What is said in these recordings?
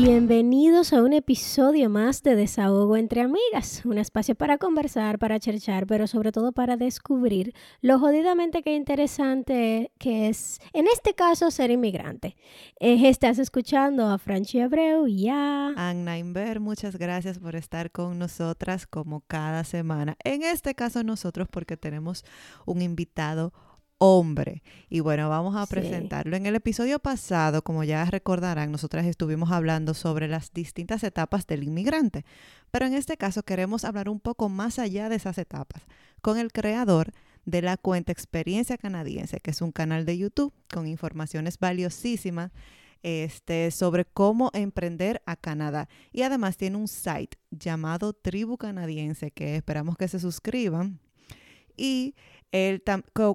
Bienvenidos a un episodio más de Desahogo entre Amigas, un espacio para conversar, para cherchar, pero sobre todo para descubrir lo jodidamente que interesante que es, en este caso, ser inmigrante. Eh, estás escuchando a Franchi Abreu y a... Anna Inver, muchas gracias por estar con nosotras como cada semana. En este caso nosotros porque tenemos un invitado hombre. Y bueno, vamos a presentarlo. En el episodio pasado, como ya recordarán, nosotras estuvimos hablando sobre las distintas etapas del inmigrante. Pero en este caso queremos hablar un poco más allá de esas etapas, con el creador de la cuenta Experiencia Canadiense, que es un canal de YouTube con informaciones valiosísimas este, sobre cómo emprender a Canadá. Y además tiene un site llamado Tribu Canadiense, que esperamos que se suscriban. Y él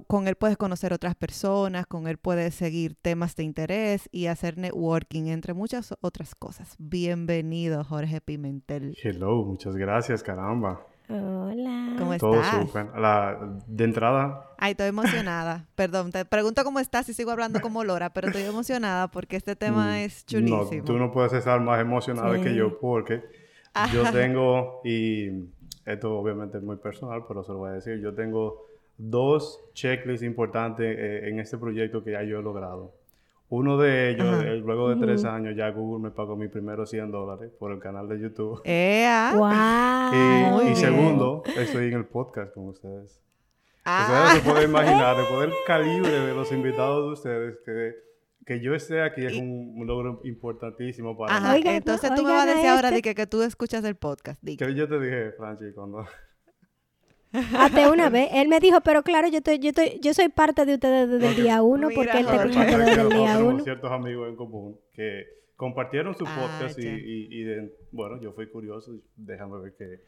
con, él puedes conocer otras personas, con él puedes seguir temas de interés y hacer networking, entre muchas otras cosas. Bienvenido, Jorge Pimentel. Hello, muchas gracias, caramba. Hola. ¿Cómo estás? de entrada. Ay, estoy emocionada. Perdón, te pregunto cómo estás y sigo hablando como Lora, pero estoy emocionada porque este tema mm, es chulísimo. No, tú no puedes estar más emocionada que yo porque yo tengo, y esto obviamente es muy personal, pero se lo voy a decir, yo tengo dos checklists importantes eh, en este proyecto que ya yo he logrado. Uno de ellos, eh, luego de tres años, ya Google me pagó mis primeros 100 dólares por el canal de YouTube. Wow. y, segundo, estoy en el podcast con ustedes. Ah. Ustedes se pueden imaginar, después del calibre de los invitados de ustedes, que, que yo esté aquí es un, logro importantísimo para mí. entonces tú me vas a decir ahora de que, que, tú escuchas el podcast. Que yo te dije, Franchi, cuando... Hasta una vez. Él me dijo, pero claro, yo estoy, yo estoy, yo soy parte de ustedes desde el día uno, porque él te escucha desde el día uno. ciertos amigos en común que compartieron su ah, podcast y, y, bueno, yo fui curioso, déjame ver qué.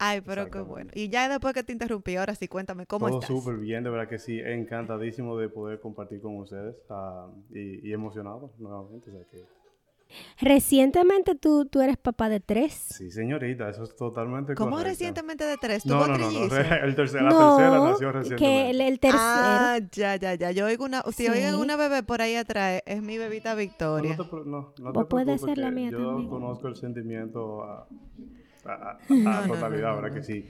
Ay, pero qué bueno. Y ya después que te interrumpí, ahora sí, cuéntame, ¿cómo Todo súper bien, de verdad que sí, encantadísimo de poder compartir con ustedes uh, y, y, emocionado nuevamente, o sea que Recientemente tú, tú eres papá de tres. Sí, señorita, eso es totalmente ¿Cómo recientemente de tres? no, no, no, no, el tercer, la tercera nació recientemente. Que el, tercero. Ah, ya, ya, ya. Yo oigo una, si oigan una bebé por ahí atrás, es mi bebita Victoria. No, no, no, no te puede ser la mía yo también. Yo conozco el sentimiento a, a, totalidad, ¿verdad que sí?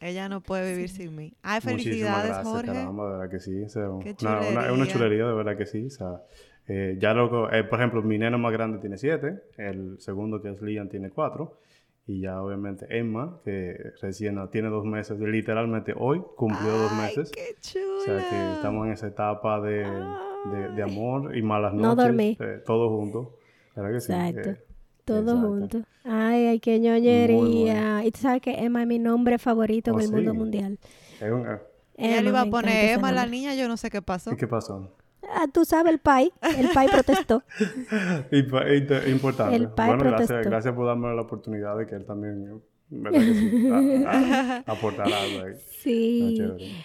Ella no puede vivir sin mí. Ay, felicidades, gracias, Jorge. Caramba, de verdad que sí. O sea, Qué una, una, es una chulería, de verdad que sí. O sea, eh, ya luego, eh, por ejemplo, mi neno más grande tiene siete, el segundo que es Liam tiene cuatro, y ya obviamente Emma, que recién tiene dos meses, literalmente hoy cumplió dos meses. Qué chula. O sea que estamos en esa etapa de, de, amor y malas noches. No dormí. Eh, todos juntos. ¿Verdad que sí? Exacto. Todos juntos. Ay, ay, qué ñoñería. Y tú sabes que Emma es mi nombre favorito en oh, el mundo mundial. Ella le iba a poner Emma a la niña, yo no sé qué pasó. ¿Y qué pasó? Ah, tú sabes, el PAI. El PAI protestó. Importante. El PAI bueno, protestó. Gracias, gracias por darme la oportunidad de que él también ¿verdad que sí? aportar algo ahí. Sí.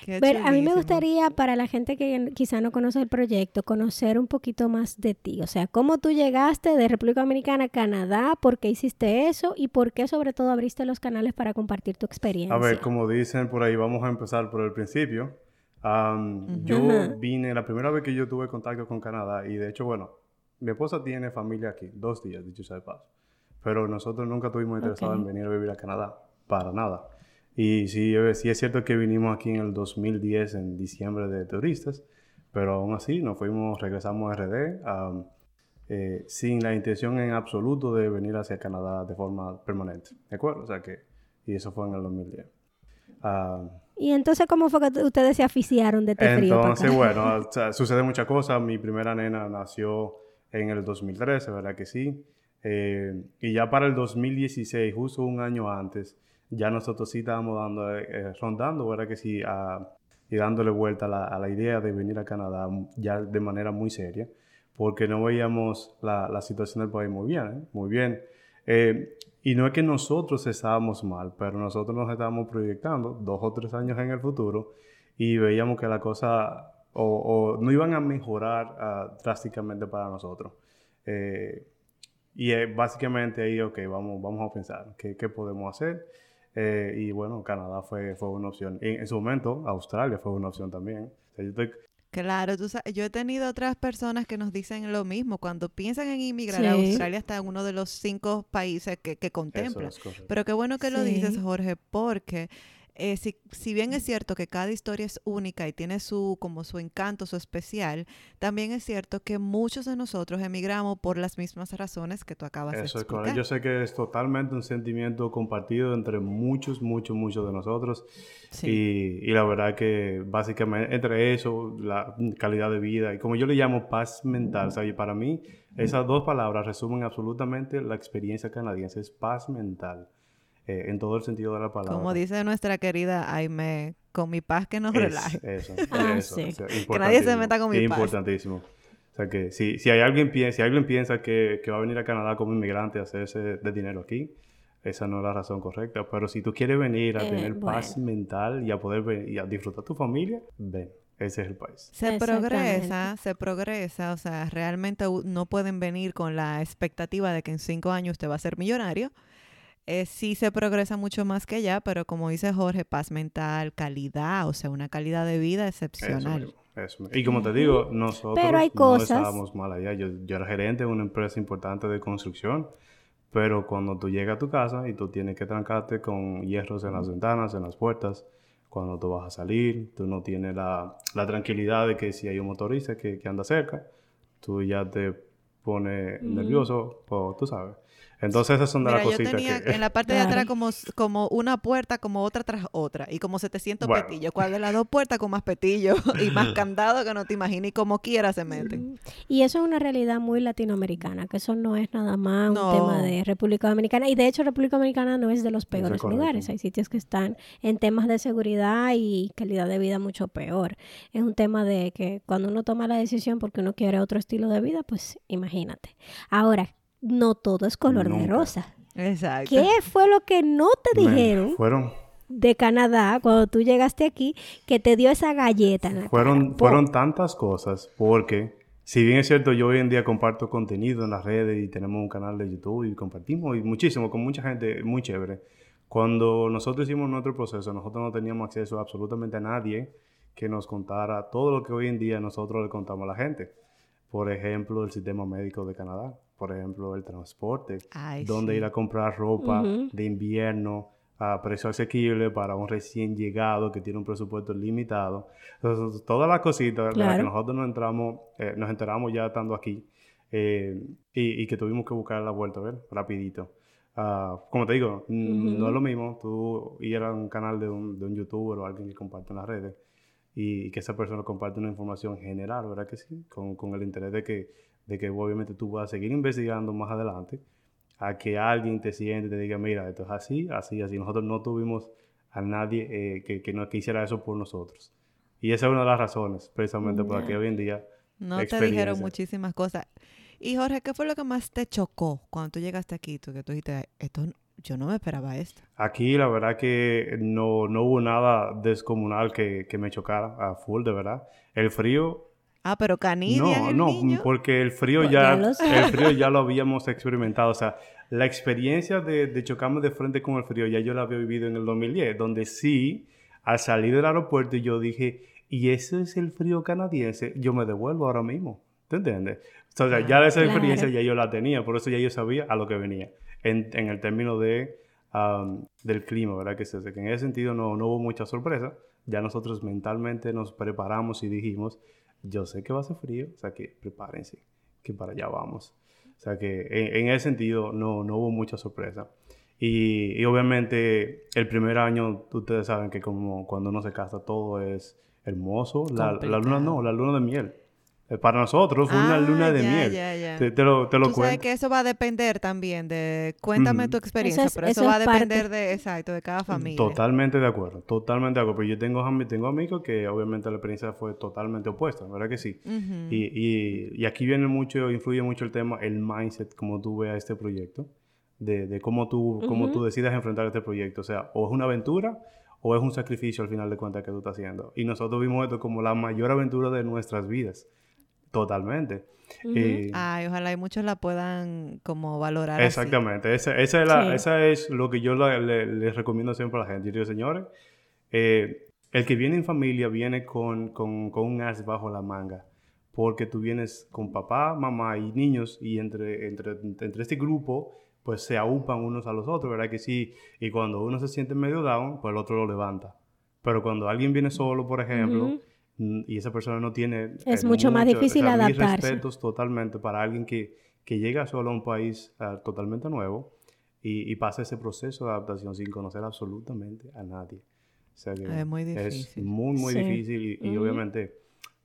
Pero a mí me gustaría, para la gente que quizá no conoce el proyecto, conocer un poquito más de ti. O sea, cómo tú llegaste de República Dominicana a Canadá, por qué hiciste eso y por qué sobre todo abriste los canales para compartir tu experiencia. A ver, como dicen por ahí, vamos a empezar por el principio. Yo vine, la primera vez que yo tuve contacto con Canadá, y de hecho, bueno, mi esposa tiene familia aquí, dos días, dicho sea de paso. Pero nosotros nunca tuvimos interesado en venir a vivir a Canadá, para nada. Y sí, sí es cierto que vinimos aquí en el 2010, en diciembre de turistas, pero aún así nos fuimos, regresamos a RD, eh, sin la intención en absoluto de venir hacia Canadá de forma permanente. ¿De acuerdo? O sea que, y eso fue en el 2010. ¿Y entonces cómo fue que ustedes se aficiaron de este frío? Entonces, bueno, sucede muchas cosas. Mi primera nena nació en el 2013, ¿verdad que sí? Eh, y ya para el 2016, justo un año antes, ya nosotros sí estábamos dando, eh, rondando, ¿verdad que sí? y dándole vuelta a la, idea de venir a Canadá ya de manera muy seria, porque no veíamos la, la situación del país muy bien, ¿eh? muy bien. Y no es que nosotros estábamos mal, pero nosotros nos estábamos proyectando dos o tres años en el futuro y veíamos que la cosa o, no iban a mejorar ah, drásticamente para nosotros. Eh, y básicamente ahí, ok, vamos, vamos a pensar qué, qué podemos hacer. Eh, y bueno, Canadá fue, fue una opción. En, en, su momento, Australia fue una opción también. Claro, tú sabes, yo he tenido otras personas que nos dicen lo mismo. Cuando piensan en inmigrar, Australia está en uno de los cinco países que, que contempla. Pero qué bueno que lo dices, Jorge, porque eh, si, si, bien es cierto que cada historia es única y tiene su como su encanto, su especial, también es cierto que muchos de nosotros emigramos por las mismas razones que tú acabas de explicar. Es Yo sé que es totalmente un sentimiento compartido entre muchos, muchos, muchos de nosotros. Y, y, la verdad que básicamente entre eso, la calidad de vida y como yo le llamo paz mental, ¿sabes? para mí esas dos palabras resumen absolutamente la experiencia canadiense, es paz mental. Eh, en todo el sentido de la palabra. Como dice nuestra querida Aime, con mi paz que nos relaje. Eso, ah, eso. que nadie se meta con mi paz. Importantísimo. O sea que si, si, hay alguien, si alguien piensa que, que, va a venir a Canadá como inmigrante a hacerse de dinero aquí, esa no es la razón correcta. Pero si tú quieres venir a eh, tener paz mental y a poder y a disfrutar tu familia, ven. Ese es el país. Se progresa, se progresa, o sea, realmente no pueden venir con la expectativa de que en cinco años usted va a ser millonario eh, sí se progresa mucho más que allá, pero como dice Jorge, paz mental, calidad, o sea, una calidad de vida excepcional. Eso, Y como te digo, nosotros no estábamos mal allá. Yo, yo era gerente de una empresa importante de construcción, pero cuando tú llegas a tu casa y tú tienes que trancarte con hierros en las ventanas, en las puertas, cuando tú vas a salir, tú no tienes la, la tranquilidad de que si hay un motorista que, que anda cerca, tú ya te pones nervioso, o tú sabes. Entonces esas son de las cositas yo tenía en la parte de atrás como, como una puerta, como otra tras otra, y como 700 petillos. ¿Cuál de las dos puertas con más petillos y más candado que no te imaginas? Y como quiera se meten. Y eso es una realidad muy latinoamericana, que eso no es nada más un tema de República Dominicana. Y de hecho República Dominicana no es de los peores lugares. Hay sitios que están en temas de seguridad y calidad de vida mucho peor. Es un tema de que cuando uno toma la decisión porque uno quiere otro estilo de vida, pues imagínate. Ahora, no todo es color de rosa. Exacto. ¿Qué fue lo que no te dijeron? fueron de Canadá cuando tú llegaste aquí que te dio esa galleta. fueron, fueron tantas cosas porque si bien es cierto yo hoy en día comparto contenido en las redes y tenemos un canal de YouTube y compartimos y muchísimo con mucha gente muy chévere. Cuando nosotros hicimos nuestro proceso, nosotros no teníamos acceso a absolutamente a nadie que nos contara todo lo que hoy en día nosotros le contamos a la gente. Por ejemplo, el sistema médico de Canadá por ejemplo, el transporte, donde ir a comprar ropa de invierno a precio asequible para un recién llegado que tiene un presupuesto limitado. Entonces, todas las cositas las que nosotros nos, entramos, eh, nos enteramos ya estando aquí eh, y, que tuvimos que buscar la vuelta, ver, rapidito. Ah, como te digo, no es lo mismo tú ir a un canal de un, de un youtuber o alguien que comparte en las redes y, que esa persona comparte una información general, ¿verdad que sí? Con, con el interés de que de que obviamente tú vas a seguir investigando más adelante, a que alguien te siente y te diga, mira, esto es así, así, así. Nosotros no tuvimos a nadie eh, que, que, no, quisiera eso por nosotros. Y esa es una de las razones, precisamente, por la que hoy en día... No te dijeron muchísimas cosas. Y Jorge, ¿qué fue lo que más te chocó cuando tú llegaste aquí? Tú, que tú dijiste, esto, yo no me esperaba esto. Aquí la verdad que no, no hubo nada descomunal que, que me chocara a full, de verdad. El frío Ah, pero Canidia. No, no, porque el frío pues ya, el frío ya lo habíamos experimentado. O sea, la experiencia de, de chocarme de frente con el frío ya yo la había vivido en el 2010, donde sí, al salir del aeropuerto yo dije, ¿y ese es el frío canadiense? Yo me devuelvo ahora mismo. ¿Te entiendes? O sea, ya esa experiencia ya yo la tenía, por eso ya yo sabía a lo que venía. En, en el término de, del clima, ¿verdad? Que, que en ese sentido no, no hubo mucha sorpresa. Ya nosotros mentalmente nos preparamos y dijimos, yo sé que va a ser frío, o sea que prepárense, que para allá vamos. O sea que en, ese sentido no, no hubo mucha sorpresa. Y, obviamente el primer año, ustedes saben que como cuando uno se casa todo es hermoso. La, la, luna no, la luna de miel. Eh, para nosotros fue una luna de miel. Te, lo, te lo Tú sabes que eso va a depender también de... Cuéntame tu experiencia, pero eso, va a depender de, exacto, de cada familia. Totalmente de acuerdo, totalmente de acuerdo. Pero yo tengo, tengo amigos que obviamente la experiencia fue totalmente opuesta, ¿verdad que sí? y, y, y, aquí viene mucho, influye mucho el tema, el mindset, como tú veas este proyecto, de, de cómo, tú, cómo tú decidas enfrentar este proyecto. O sea, o es una aventura o es un sacrificio al final de cuentas que tú estás haciendo. Y nosotros vimos esto como la mayor aventura de nuestras vidas Totalmente. Ay, ojalá y muchos la puedan como valorar. Exactamente. Esa, esa, es es lo que yo les recomiendo siempre a la gente. Yo digo, señores, eh, el que viene en familia viene con, con, con, un as bajo la manga. Porque tú vienes con papá, mamá y niños y entre, entre, entre este grupo pues se aupan unos a los otros, ¿verdad que sí? Y cuando uno se siente medio down, pues el otro lo levanta. Pero cuando alguien viene solo, por ejemplo, y esa persona no tiene... Es mucho, más difícil adaptarse. Mis respetos totalmente para alguien que, que llega solo a un país ah, totalmente nuevo y, y, pasa ese proceso de adaptación sin conocer absolutamente a nadie. O sea que es muy difícil. Es muy, muy difícil y, obviamente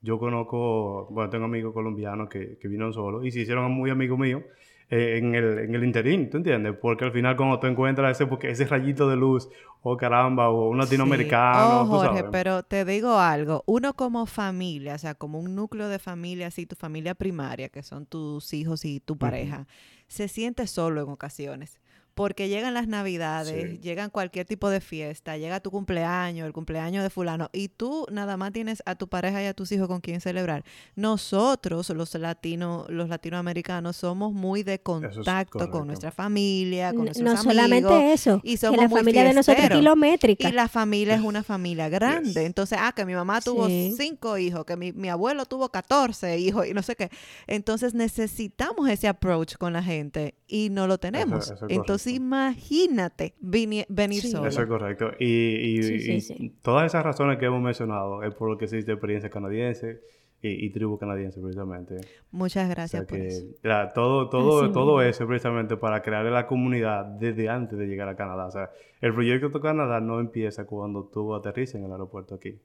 yo conozco, bueno, tengo amigos colombianos que, que vinieron solos y se hicieron muy amigos míos eh, en, el, en el interín, ¿tú entiendes? Porque al final cuando tú encuentras ese, porque ese rayito de luz, o oh, caramba, o un latinoamericano. Oh, Jorge, pero te digo algo, uno como familia, o sea, como un núcleo de familia, así tu familia primaria, que son tus hijos y tu pareja, se siente solo en ocasiones porque llegan las navidades, llegan cualquier tipo de fiesta, llega tu cumpleaños, el cumpleaños de fulano, y tú nada más tienes a tu pareja y a tus hijos con quien celebrar. Nosotros, los latinos, los latinoamericanos, somos muy de contacto con nuestra familia, con nuestros amigos. No solamente eso, y somos que la familia de nosotros es kilométrica. Y la familia es una familia grande. Entonces, ah, que mi mamá tuvo cinco hijos, que mi, mi abuelo tuvo catorce hijos, y no sé qué. Entonces necesitamos ese approach con la gente y no lo tenemos. Entonces, imagínate venir, solo. Eso es correcto. Y, todas esas razones que hemos mencionado es por lo que existe experiencia canadiense y, tribu canadiense, precisamente. Muchas gracias por eso. todo todo, todo eso precisamente para crear la comunidad desde antes de llegar a Canadá. O sea, el proyecto de Canadá no empieza cuando tú aterrizas en el aeropuerto aquí,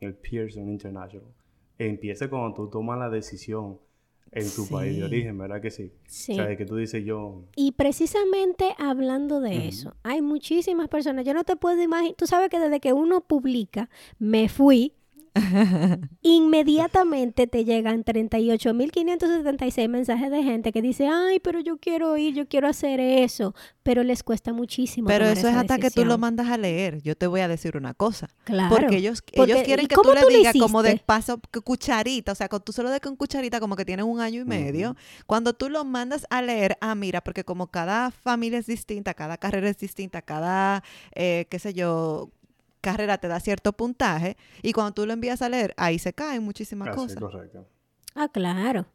en el Pearson International. Empieza cuando tú tomas la decisión en tu país de origen, ¿verdad que sí? Sí. O sea, de que tú dices yo... Y precisamente hablando de eso, hay muchísimas personas, yo no te puedo imaginar, tú sabes que desde que uno publica, me fui, Inmediatamente te llegan 38.576 mensajes de gente que dice, ay, pero yo quiero ir, yo quiero hacer eso, pero les cuesta muchísimo. Pero eso es hasta que tú lo mandas a leer. Yo te voy a decir una cosa. Claro. Porque ellos, ellos quieren que tú le digas como de paso, cucharita, o sea, cuando tú solo de con cucharita como que tienes un año y medio. Cuando tú lo mandas a leer, ah, mira, porque como cada familia es distinta, cada carrera es distinta, cada, eh, qué sé yo, carrera te da cierto puntaje y cuando tú lo envías a leer, ahí se caen muchísimas cosas. Correcto. Ah, claro.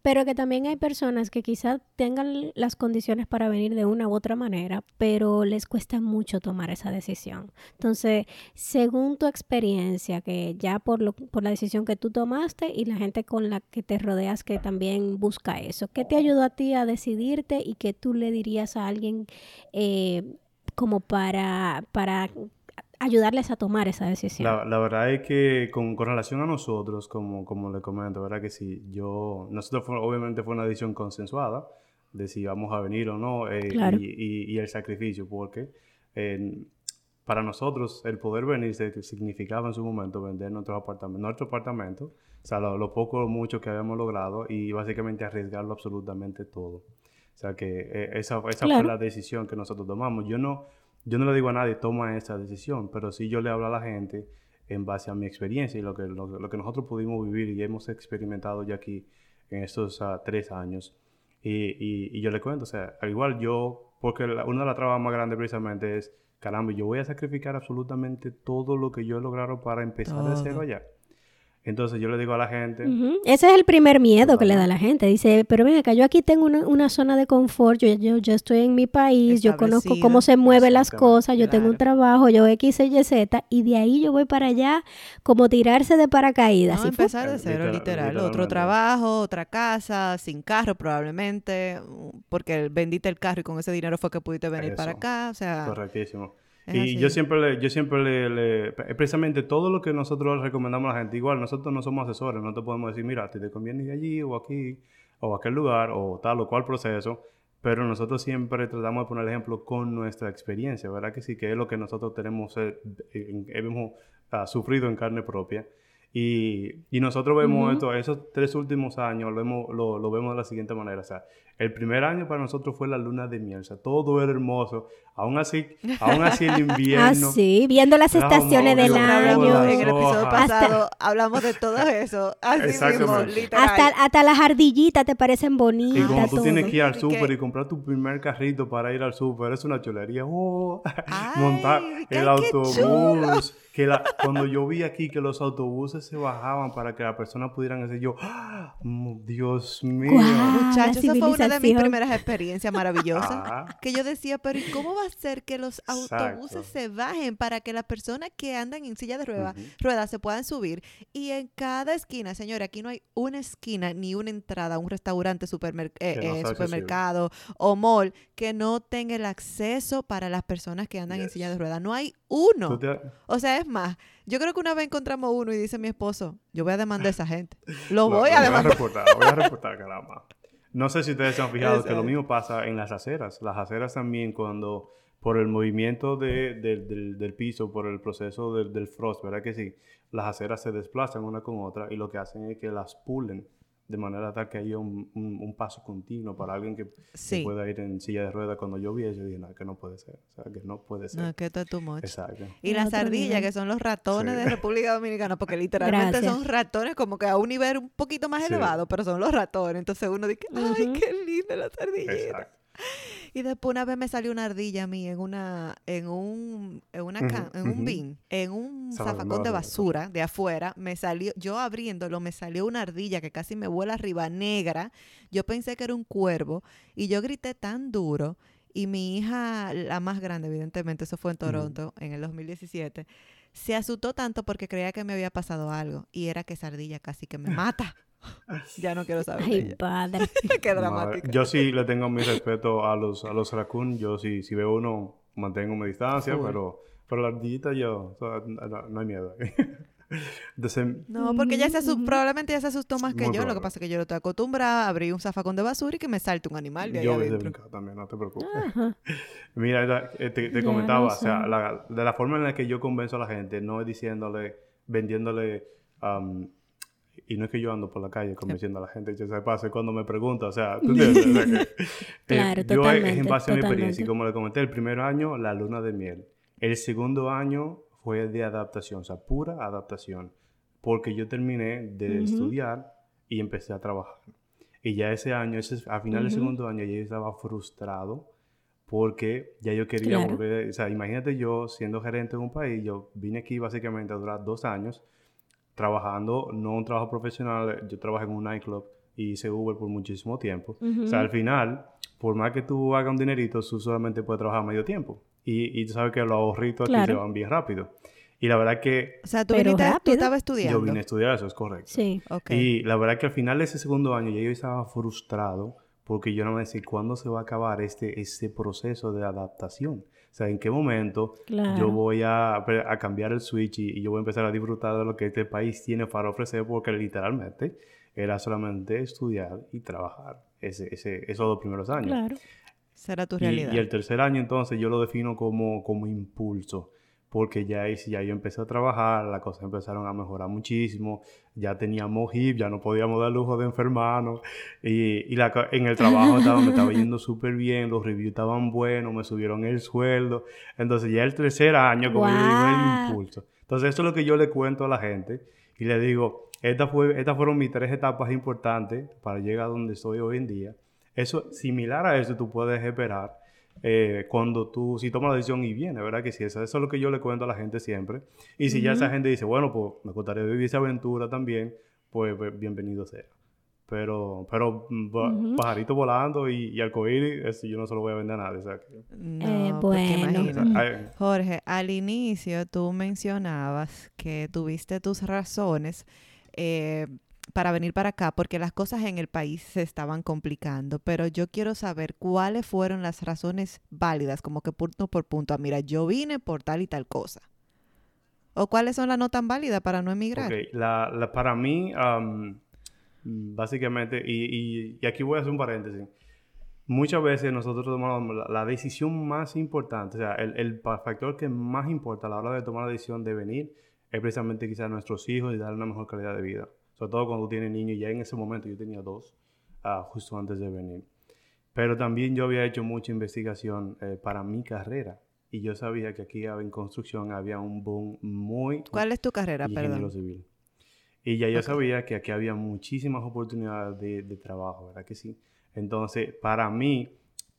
Pero que también hay personas que quizás tengan las condiciones para venir de una u otra manera, pero les cuesta mucho tomar esa decisión. Entonces, según tu experiencia, que ya por, lo, por la decisión que tú tomaste y la gente con la que te rodeas que también busca eso, ¿qué te ayudó a ti a decidirte y qué tú le dirías a alguien eh, como para, para ayudarles a tomar esa decisión. La, verdad es que con, relación a nosotros, como, como le comento, ¿verdad? Que si yo, nosotros obviamente fue una decisión consensuada de si vamos a venir o no eh, y, el sacrificio, porque para nosotros el poder venir significaba en su momento vender nuestro apartamento, nuestro apartamento, o sea, lo, poco o mucho que habíamos logrado y básicamente arriesgarlo absolutamente todo. O sea que eh, esa, esa fue la decisión que nosotros tomamos. Yo no, yo no le digo a nadie, toma esa decisión, pero sí yo le hablo a la gente en base a mi experiencia y lo que, lo, que nosotros pudimos vivir y hemos experimentado ya aquí en estos ah, tres años. Y, y, yo le cuento, o sea, al igual yo, porque una de las trabas más grandes precisamente es, caramba, yo voy a sacrificar absolutamente todo lo que yo he logrado para empezar de cero allá. Entonces yo le digo a la gente... Ese es el primer miedo que le da a la gente. Dice, pero ven acá, yo aquí tengo una, zona de confort, yo, yo, estoy en mi país, yo conozco cómo se mueven las cosas, yo tengo un trabajo, yo X, Y, Z, y de ahí yo voy para allá como tirarse de paracaídas. No, empezar de cero, literal. Otro trabajo, otra casa, sin carro probablemente, porque vendiste el carro y con ese dinero fue que pudiste venir para acá, o sea... Correctísimo y yo siempre, le, yo siempre le, precisamente todo lo que nosotros recomendamos a la gente, igual nosotros no somos asesores, no te podemos decir, mira, te conviene ir allí o aquí o aquel lugar o tal o cual proceso, pero nosotros siempre tratamos de poner el ejemplo con nuestra experiencia, ¿verdad? Que sí, que es lo que nosotros tenemos, eh, hemos ah, sufrido en carne propia. Y, y nosotros vemos esto, esos tres últimos años lo vemos, lo, lo, vemos de la siguiente manera. O sea, El primer año para nosotros fue la luna de miel, o sea, todo era hermoso. Aún así, aún así el invierno. Ah, sí, viendo las estaciones del año. en el episodio pasado hablamos de todo eso. Así mismo, literal. Hasta, hasta las ardillitas te parecen Y bonitas. cuando tú todo. tienes que ir al Y súper y comprar tu primer carrito para ir al súper, es una chulería. Oh, Ay, montar el qué autobús. Que la- cuando yo vi aquí que los autobuses se bajaban para que las personas pudieran hacer yo, ¡Ah! Dios mío. Guau. Muchachos, esa fue una de mis primeras experiencias maravillosas. Ah. Que yo decía, pero ¿y cómo va a ser que los Exacto. autobuses se bajen para que las personas que andan en silla de ruedas ruedas se puedan subir? Y en cada esquina, señora, aquí no hay una esquina ni una entrada a un restaurante, supermer- eh, no eh, accesible. supermercado o mall que no tenga el acceso para las personas que andan en silla de ruedas. No hay uno. Te- O sea, es más, yo creo que una vez encontramos uno y dice mi esposo, yo voy a demandar a esa gente. Lo voy a demandar. reportar, lo voy a reportar, caramba. No sé si ustedes se han fijado que lo mismo pasa en las aceras. Las aceras también cuando, por el movimiento de- de- del, del piso, por el proceso del, del frost, ¿verdad que sí? Las aceras se desplazan una con otra y lo que hacen es que las pulen de manera tal que haya un, un- un paso continuo para alguien que, pueda ir en silla de ruedas. Cuando yo vi eso, dije, no, que no puede ser. O sea, que no puede ser. No, que esto es too much. Exacto. Y las ardillas, que son los ratones Sí. de República Dominicana, porque literalmente Gracias. son ratones como que a un nivel un poquito más Sí. elevado, pero son los ratones. Entonces uno dice, ay, Ujú. qué lindas las ardillitas. Exacto. Y después una vez me salió una ardilla a mí en una, en un, en una can- en un bin, en un zafacón de basura. basura de afuera, me salió, yo abriéndolo, me salió una ardilla que casi me vuela arriba, negra. Yo pensé que era un cuervo y yo grité tan duro. Y mi hija, la más grande, evidentemente, eso fue en Toronto en el 2017, se asustó tanto porque creía que me había pasado algo. Y era que esa ardilla casi que me mata. Ya no quiero saber Ay, ella. padre. Qué dramático. Yo sí le tengo mi respeto a los, a los raccoon. Yo sí, si veo uno, mantengo mi distancia, Full. pero, pero la ardillita yo, o sea, no, no hay miedo. Entonces, No, porque ella se asustó, Ujú. probablemente ella se asustó más que yo. Lo que probable. pasa es que yo no estoy acostumbrada a abrir un zafacón de basura y que me salte un animal de yo adentro. brincado también, no te preocupes. Ajá. Mira, eh, te, te Ya comentaba, no o sea, la- de la forma en la que yo convenzo a la gente, no es diciéndole, vendiéndole, am, y no es que yo ando por la calle convenciendo a la gente, que se pasa cuando me pregunta, o sea, ¿tú entiendes? O sea, que, eh, Claro, yo es en base a mi experiencia, y como le comenté, el primer año, la luna de miel. El segundo año fue de adaptación, o sea, pura adaptación, porque yo terminé de Ujú. estudiar y empecé a trabajar. Y ya ese año, ese, a final del Ujú. segundo año, ya yo estaba frustrado porque ya yo quería Claro. volver, o sea, imagínate yo siendo gerente de un país, yo vine aquí básicamente a durar dos años trabajando, no un trabajo profesional, yo trabajé en un nightclub y hice Uber por muchísimo tiempo. O sea, al final, por más que tú hagas un dinerito, tú solamente puedes trabajar medio tiempo. Y, y tú sabes que los ahorritos aquí Claro. se van bien rápido. Y la verdad que O sea, tú, viniste, tú estabas estudiando. yo vine a estudiar eso, es correcto. Sí. Ok. Y la verdad que al final de ese segundo año ya yo estaba frustrado porque yo no me decía cuándo se va a acabar este, este proceso de adaptación. O sea, en qué momento Claro. yo voy a, a cambiar el switch y, y yo voy a empezar a disfrutar de lo que este país tiene para ofrecer porque literalmente era solamente estudiar y trabajar ese, ese, esos dos primeros años. Claro. Será tu Y, realidad. y el tercer año entonces yo lo defino como, como impulso, porque ya, ya yo empecé a trabajar, las cosas empezaron a mejorar muchísimo, ya teníamos HIP, ya no podíamos dar lujo de enfermarnos, y, y la en el trabajo estaba, me estaba yendo súper bien, los reviews estaban buenos, me subieron el sueldo, entonces ya el tercer año, como yo digo, el impulso. Entonces eso es lo que yo le cuento a la gente, y le digo, estas fue, estas fueron mis tres etapas importantes para llegar a donde estoy hoy en día. Eso, similar a eso, tú puedes esperar eh, cuando tú, si tomas la decisión y viene, ¿verdad? Que sí, eso, eso es lo que yo le cuento a la gente siempre. Y si ya esa gente dice, bueno, pues me gustaría vivir esa aventura también, pues, pues, bienvenido sea. Pero, pero mm, pajarito volando y, y arcoíris, eso yo no se lo voy a vender a nadie. o sea que- No, Eh, porque bueno. o sea, imagínate. ay, Jorge, al inicio tú mencionabas que tuviste tus razones eh, para venir para acá porque las cosas en el país se estaban complicando, pero yo quiero saber cuáles fueron las razones válidas, como que punto por punto. Ah, mira, yo vine por tal y tal cosa. ¿O cuáles son las no tan válidas para no emigrar? La, la- para mí, am, básicamente, y, y- aquí voy a hacer un paréntesis. Muchas veces nosotros tomamos la, decisión más importante, o sea, el, el factor que más importa a la hora de tomar la decisión de venir es precisamente quizás nuestros hijos y darle una mejor calidad de vida. Sobre todo cuando tú tienes niños, ya en ese momento yo tenía dos, ah, justo antes de venir. Pero también yo había hecho mucha investigación eh, para mi carrera y yo sabía que aquí en construcción había un boom muy... ¿Cuál es tu carrera, perdón? civil. Y ya yo sabía que aquí había muchísimas oportunidades de, de, trabajo, ¿verdad que sí? Entonces, para mí,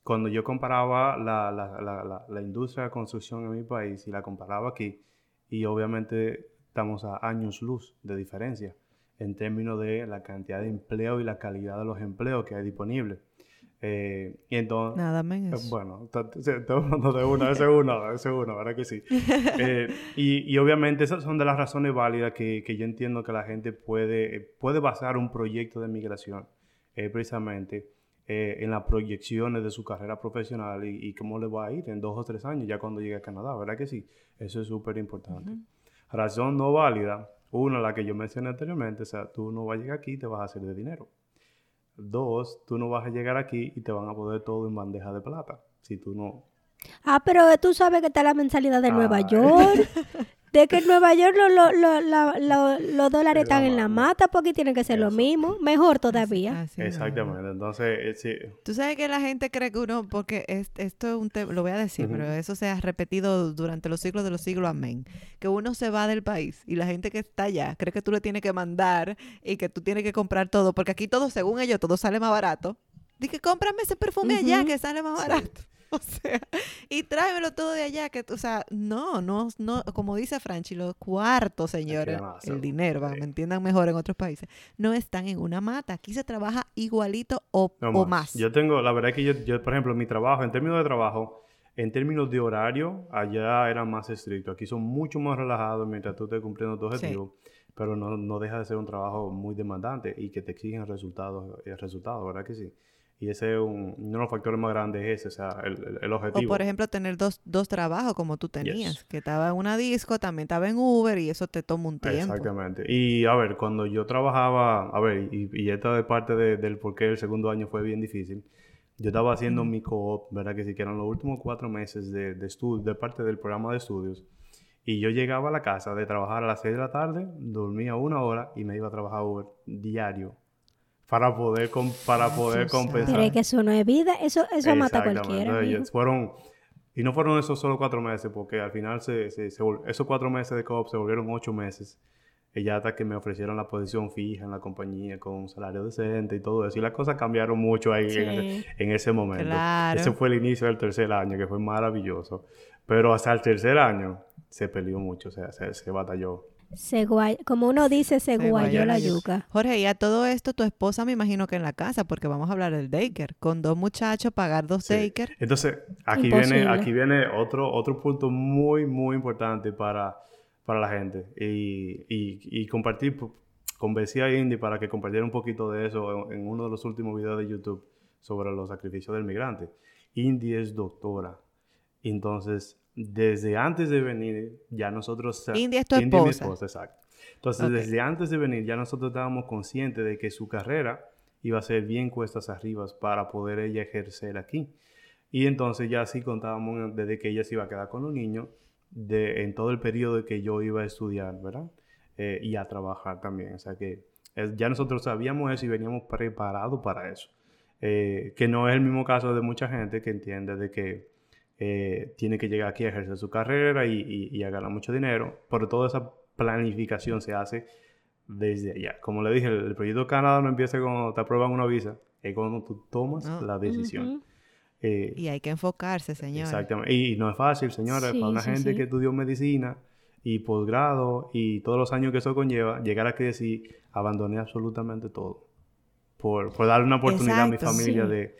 cuando yo comparaba la, la, la, la, industria de construcción en mi país y la comparaba aquí, y obviamente estamos a años luz de diferencia en términos de la cantidad de empleo y la calidad de los empleos que hay disponibles. Eh, y entonces, Nada menos. Eh, bueno, de una, ese uno, ese uno, ¿verdad que sí? Eh, y, y, obviamente esas son de las razones válidas que, que, yo entiendo que la gente puede, puede basar un proyecto de migración precisamente en las proyecciones de su carrera profesional y, cómo le va a ir en dos o tres años ya cuando llegue a Canadá, ¿verdad que sí? Eso es súper importante. Razón no válida, una, la que yo mencioné anteriormente, o sea, tú no vas a llegar aquí y te vas a hacer de dinero. Dos, tú no vas a llegar aquí y te van a poder todo en bandeja de plata. Si tú no. Ah, pero tú sabes que está la mensalidad de Nueva York. de que en Nueva York los dólares están en la mata porque tiene que ser lo mismo, mejor todavía. Exactamente, entonces eh, sí. Tú sabes que la gente cree que uno, porque esto es un tema, lo voy a decir, pero eso se ha repetido durante los siglos de los siglos, amén, que uno se va del país y la gente que está allá cree que tú le tienes que mandar y que tú tienes que comprar todo, porque aquí todo, según ellos, todo sale más barato. Dije, cómprame ese perfume allá que sale más barato. O sea, y tráemelo todo de allá, que, o sea, no, no, no, como dice Franchi, los cuartos, señores, el dinero, me entiendan mejor en otros países, no están en una mata. Aquí se trabaja igualito o, más. Yo tengo, la verdad es que yo, yo, por ejemplo, mi trabajo, en términos de trabajo, en términos de horario, allá era más estricto. Aquí son mucho más relajados mientras tú estés cumpliendo tu objetivo. Pero no, no deja de ser un trabajo muy demandante y que te exigen resultados, eh, resultados, ¿verdad que sí? Y ese es un, uno de los factores más grandes, es ese, o sea, el, el, objetivo. O por ejemplo, tener dos, dos trabajos como tú tenías, que estaba en una disco, también estaba en Uber y eso te toma un tiempo. Exactamente. Y a ver, cuando yo trabajaba, a ver, y, y esta es parte del por qué el segundo año fue bien difícil. Yo estaba haciendo mi co-op, ¿verdad? Que sí, que eran los últimos cuatro meses de, de estudio, de parte del programa de estudios. Y yo llegaba a la casa de trabajar a las seis de la tarde, dormía una hora y me iba a trabajar Uber diario para poder, para poder compensar. Pero que eso no es vida, eso, eso mata a cualquiera. fueron, y no fueron esos solo cuatro meses, porque al final se, se, esos cuatro meses de co se volvieron ocho meses. Y ya hasta que me ofrecieron la posición fija en la compañía con un salario decente y todo eso. Y las cosas cambiaron mucho ahí en, ese momento. Ese fue el inicio del tercer año, que fue maravilloso. Pero hasta el tercer año se peleó mucho, o sea, se, se batalló. Se como uno dice, se, guayó la yuca. Jorge, y a todo esto, tu esposa me imagino que en la casa, porque vamos a hablar del daycare. Con dos muchachos, pagar dos sí. Entonces, aquí viene, aquí viene otro, otro punto muy, muy importante para, para la gente. Y, y, y compartir, convencí a Indy para que compartiera un poquito de eso en, en uno de los últimos videos de YouTube sobre los sacrificios del migrante. Indy es doctora. Entonces, desde antes de venir, ya nosotros... India es tu esposa. exacto. Entonces, desde antes de venir, ya nosotros estábamos conscientes de que su carrera iba a ser bien cuestas arriba para poder ella ejercer aquí. Y entonces ya sí contábamos desde que ella se iba a quedar con los niños, de, en todo el periodo que yo iba a estudiar, ¿verdad? Eh, y a trabajar también. O sea que ya nosotros sabíamos eso y veníamos preparados para eso. Eh, que no es el mismo caso de mucha gente que entiende de que eh, tiene que llegar aquí a ejercer su carrera y, y, a ganar mucho dinero, pero toda esa planificación se hace desde allá. Como le dije, el, proyecto Canadá no empieza cuando te aprueban una visa, es cuando tú tomas ah, la decisión. Eh, y hay que enfocarse, señor. Exactamente. Y, no es fácil, señores, para una gente que estudió medicina y posgrado y todos los años que eso conlleva, llegar aquí y decir, abandoné absolutamente todo. Por, por darle una oportunidad a mi familia de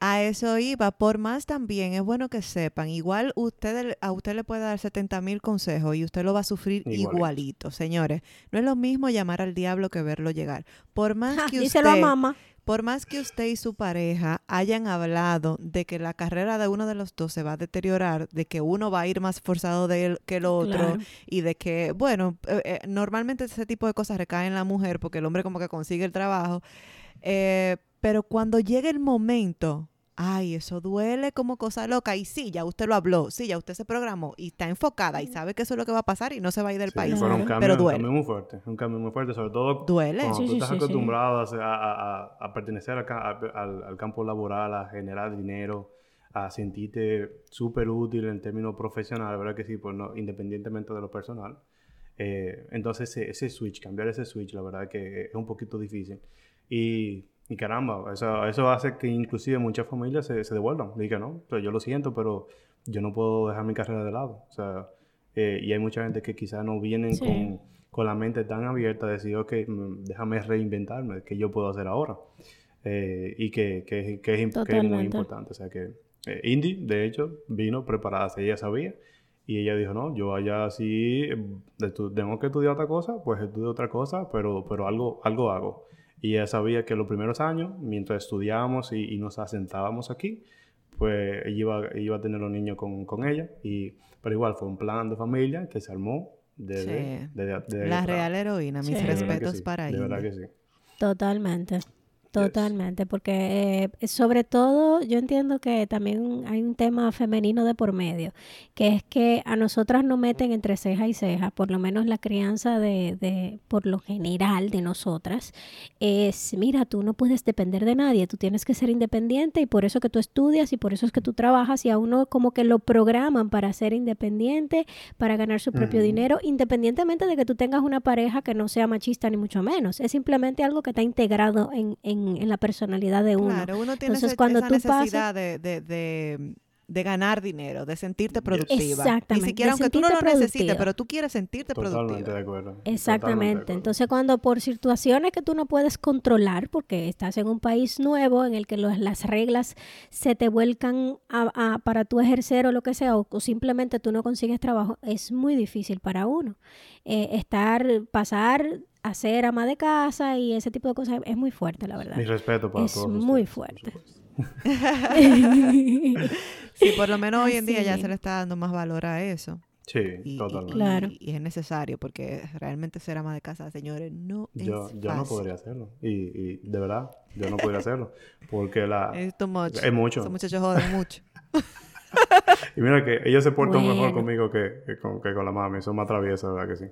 a eso iba. Por más también es bueno que sepan. Igual usted, a usted le puede dar 70 mil consejos y usted lo va a sufrir igualito. señores. No es lo mismo llamar al diablo que verlo llegar. Por más que usted... mamá. Por más que usted y su pareja hayan hablado de que la carrera de uno de los dos se va a deteriorar, de que uno va a ir más forzado de él que el otro y de que, bueno, eh, eh, normalmente ese tipo de cosas recaen en la mujer porque el hombre como que consigue el trabajo. Eh, pero cuando llegue el momento, ay, eso duele como cosa loca. Y sí, ya usted lo habló, sí, ya usted se programó y está enfocada y sabe que eso es lo que va a pasar y no se va a ir del Sí, país. pero un cambio, Pero un duele. cambio muy fuerte, un cambio muy fuerte, sobre todo Duele. cuando Sí, tú sí, estás sí, sí. acostumbrado a, a- a- a pertenecer a- al- al campo laboral, a generar dinero, a sentirte súper útil en términos profesionales, ¿verdad que sí? Pues no, independientemente de lo personal. Eh, entonces ese, ese switch, cambiar ese switch, la verdad que es un poquito difícil. Y, y caramba, eso, eso hace que inclusive muchas familias se, se devuelvan. Digan, no, o sea, yo lo siento, pero yo no puedo dejar mi carrera de lado. O sea, eh, y hay mucha gente que quizás no vienen Sí. con, con la mente tan abierta a decir, ok, mm, déjame reinventarme, ¿qué yo puedo hacer ahora? Eh, y que, que, que es, que es muy importante. O sea, que eh, Indy, de hecho, vino preparada, ella sabía. Y ella dijo, no, yo allá sí eh, tengo que estudiar otra cosa, pues estudio otra cosa, pero, pero algo, algo hago. Y ella sabía que los primeros años, mientras estudiábamos y, y nos asentábamos aquí, pues ella iba, ella iba a tener los niños con, con ella. Y, pero igual fue un plan de familia que se armó desde, Sí. desde- desde La atrás. real heroína, mis Sí. De respetos sí, para De verdad ella. que sí. Totalmente. Totalmente, porque eh, sobre todo yo entiendo que también hay un tema femenino de por medio, que es que a nosotras nos meten entre ceja y ceja, por lo menos la crianza de, de por lo general de nosotras, es, mira, tú no puedes depender de nadie, tú tienes que ser independiente y por eso que tú estudias y por eso es que tú trabajas y a uno como que lo programan para ser independiente, para ganar su propio dinero, independientemente de que tú tengas una pareja que no sea machista ni mucho menos, es simplemente algo que está integrado en, en, en la personalidad de uno. Claro, uno tiene Entonces, ese- cuando esa tú pasas- necesidad de, de, de, de ganar dinero, de sentirte productiva. Ni Exactamente, siquiera de aunque tú no lo necesites, pero tú quieres sentirte Totalmente productiva. de acuerdo. Totalmente de Exactamente. acuerdo. Entonces, cuando por situaciones que tú no puedes controlar, porque estás en un país nuevo en el que los- las reglas se te vuelcan a- a- para tú ejercer o lo que sea, o, o simplemente tú no consigues trabajo, es muy difícil para uno. Eh, estar, pasar a ser ama de casa y ese tipo de cosas es muy fuerte, la verdad. Mi respeto para Es todos muy ustedes, por fuerte. Sí, por lo menos hoy en día ya se le está dando más valor a eso. Sí, Y, y- totalmente. Claro. y es necesario porque realmente ser ama de casa, señores, no Yo, es yo no fácil. podría hacerlo. Y, y de verdad, yo no podría hacerlo. Porque la... Es too much. Es mucho. Esos muchachos joden mucho. Y mira que ellos se portan mejor conmigo que, que con, que con la mami. Son más traviesos, ¿verdad que sí?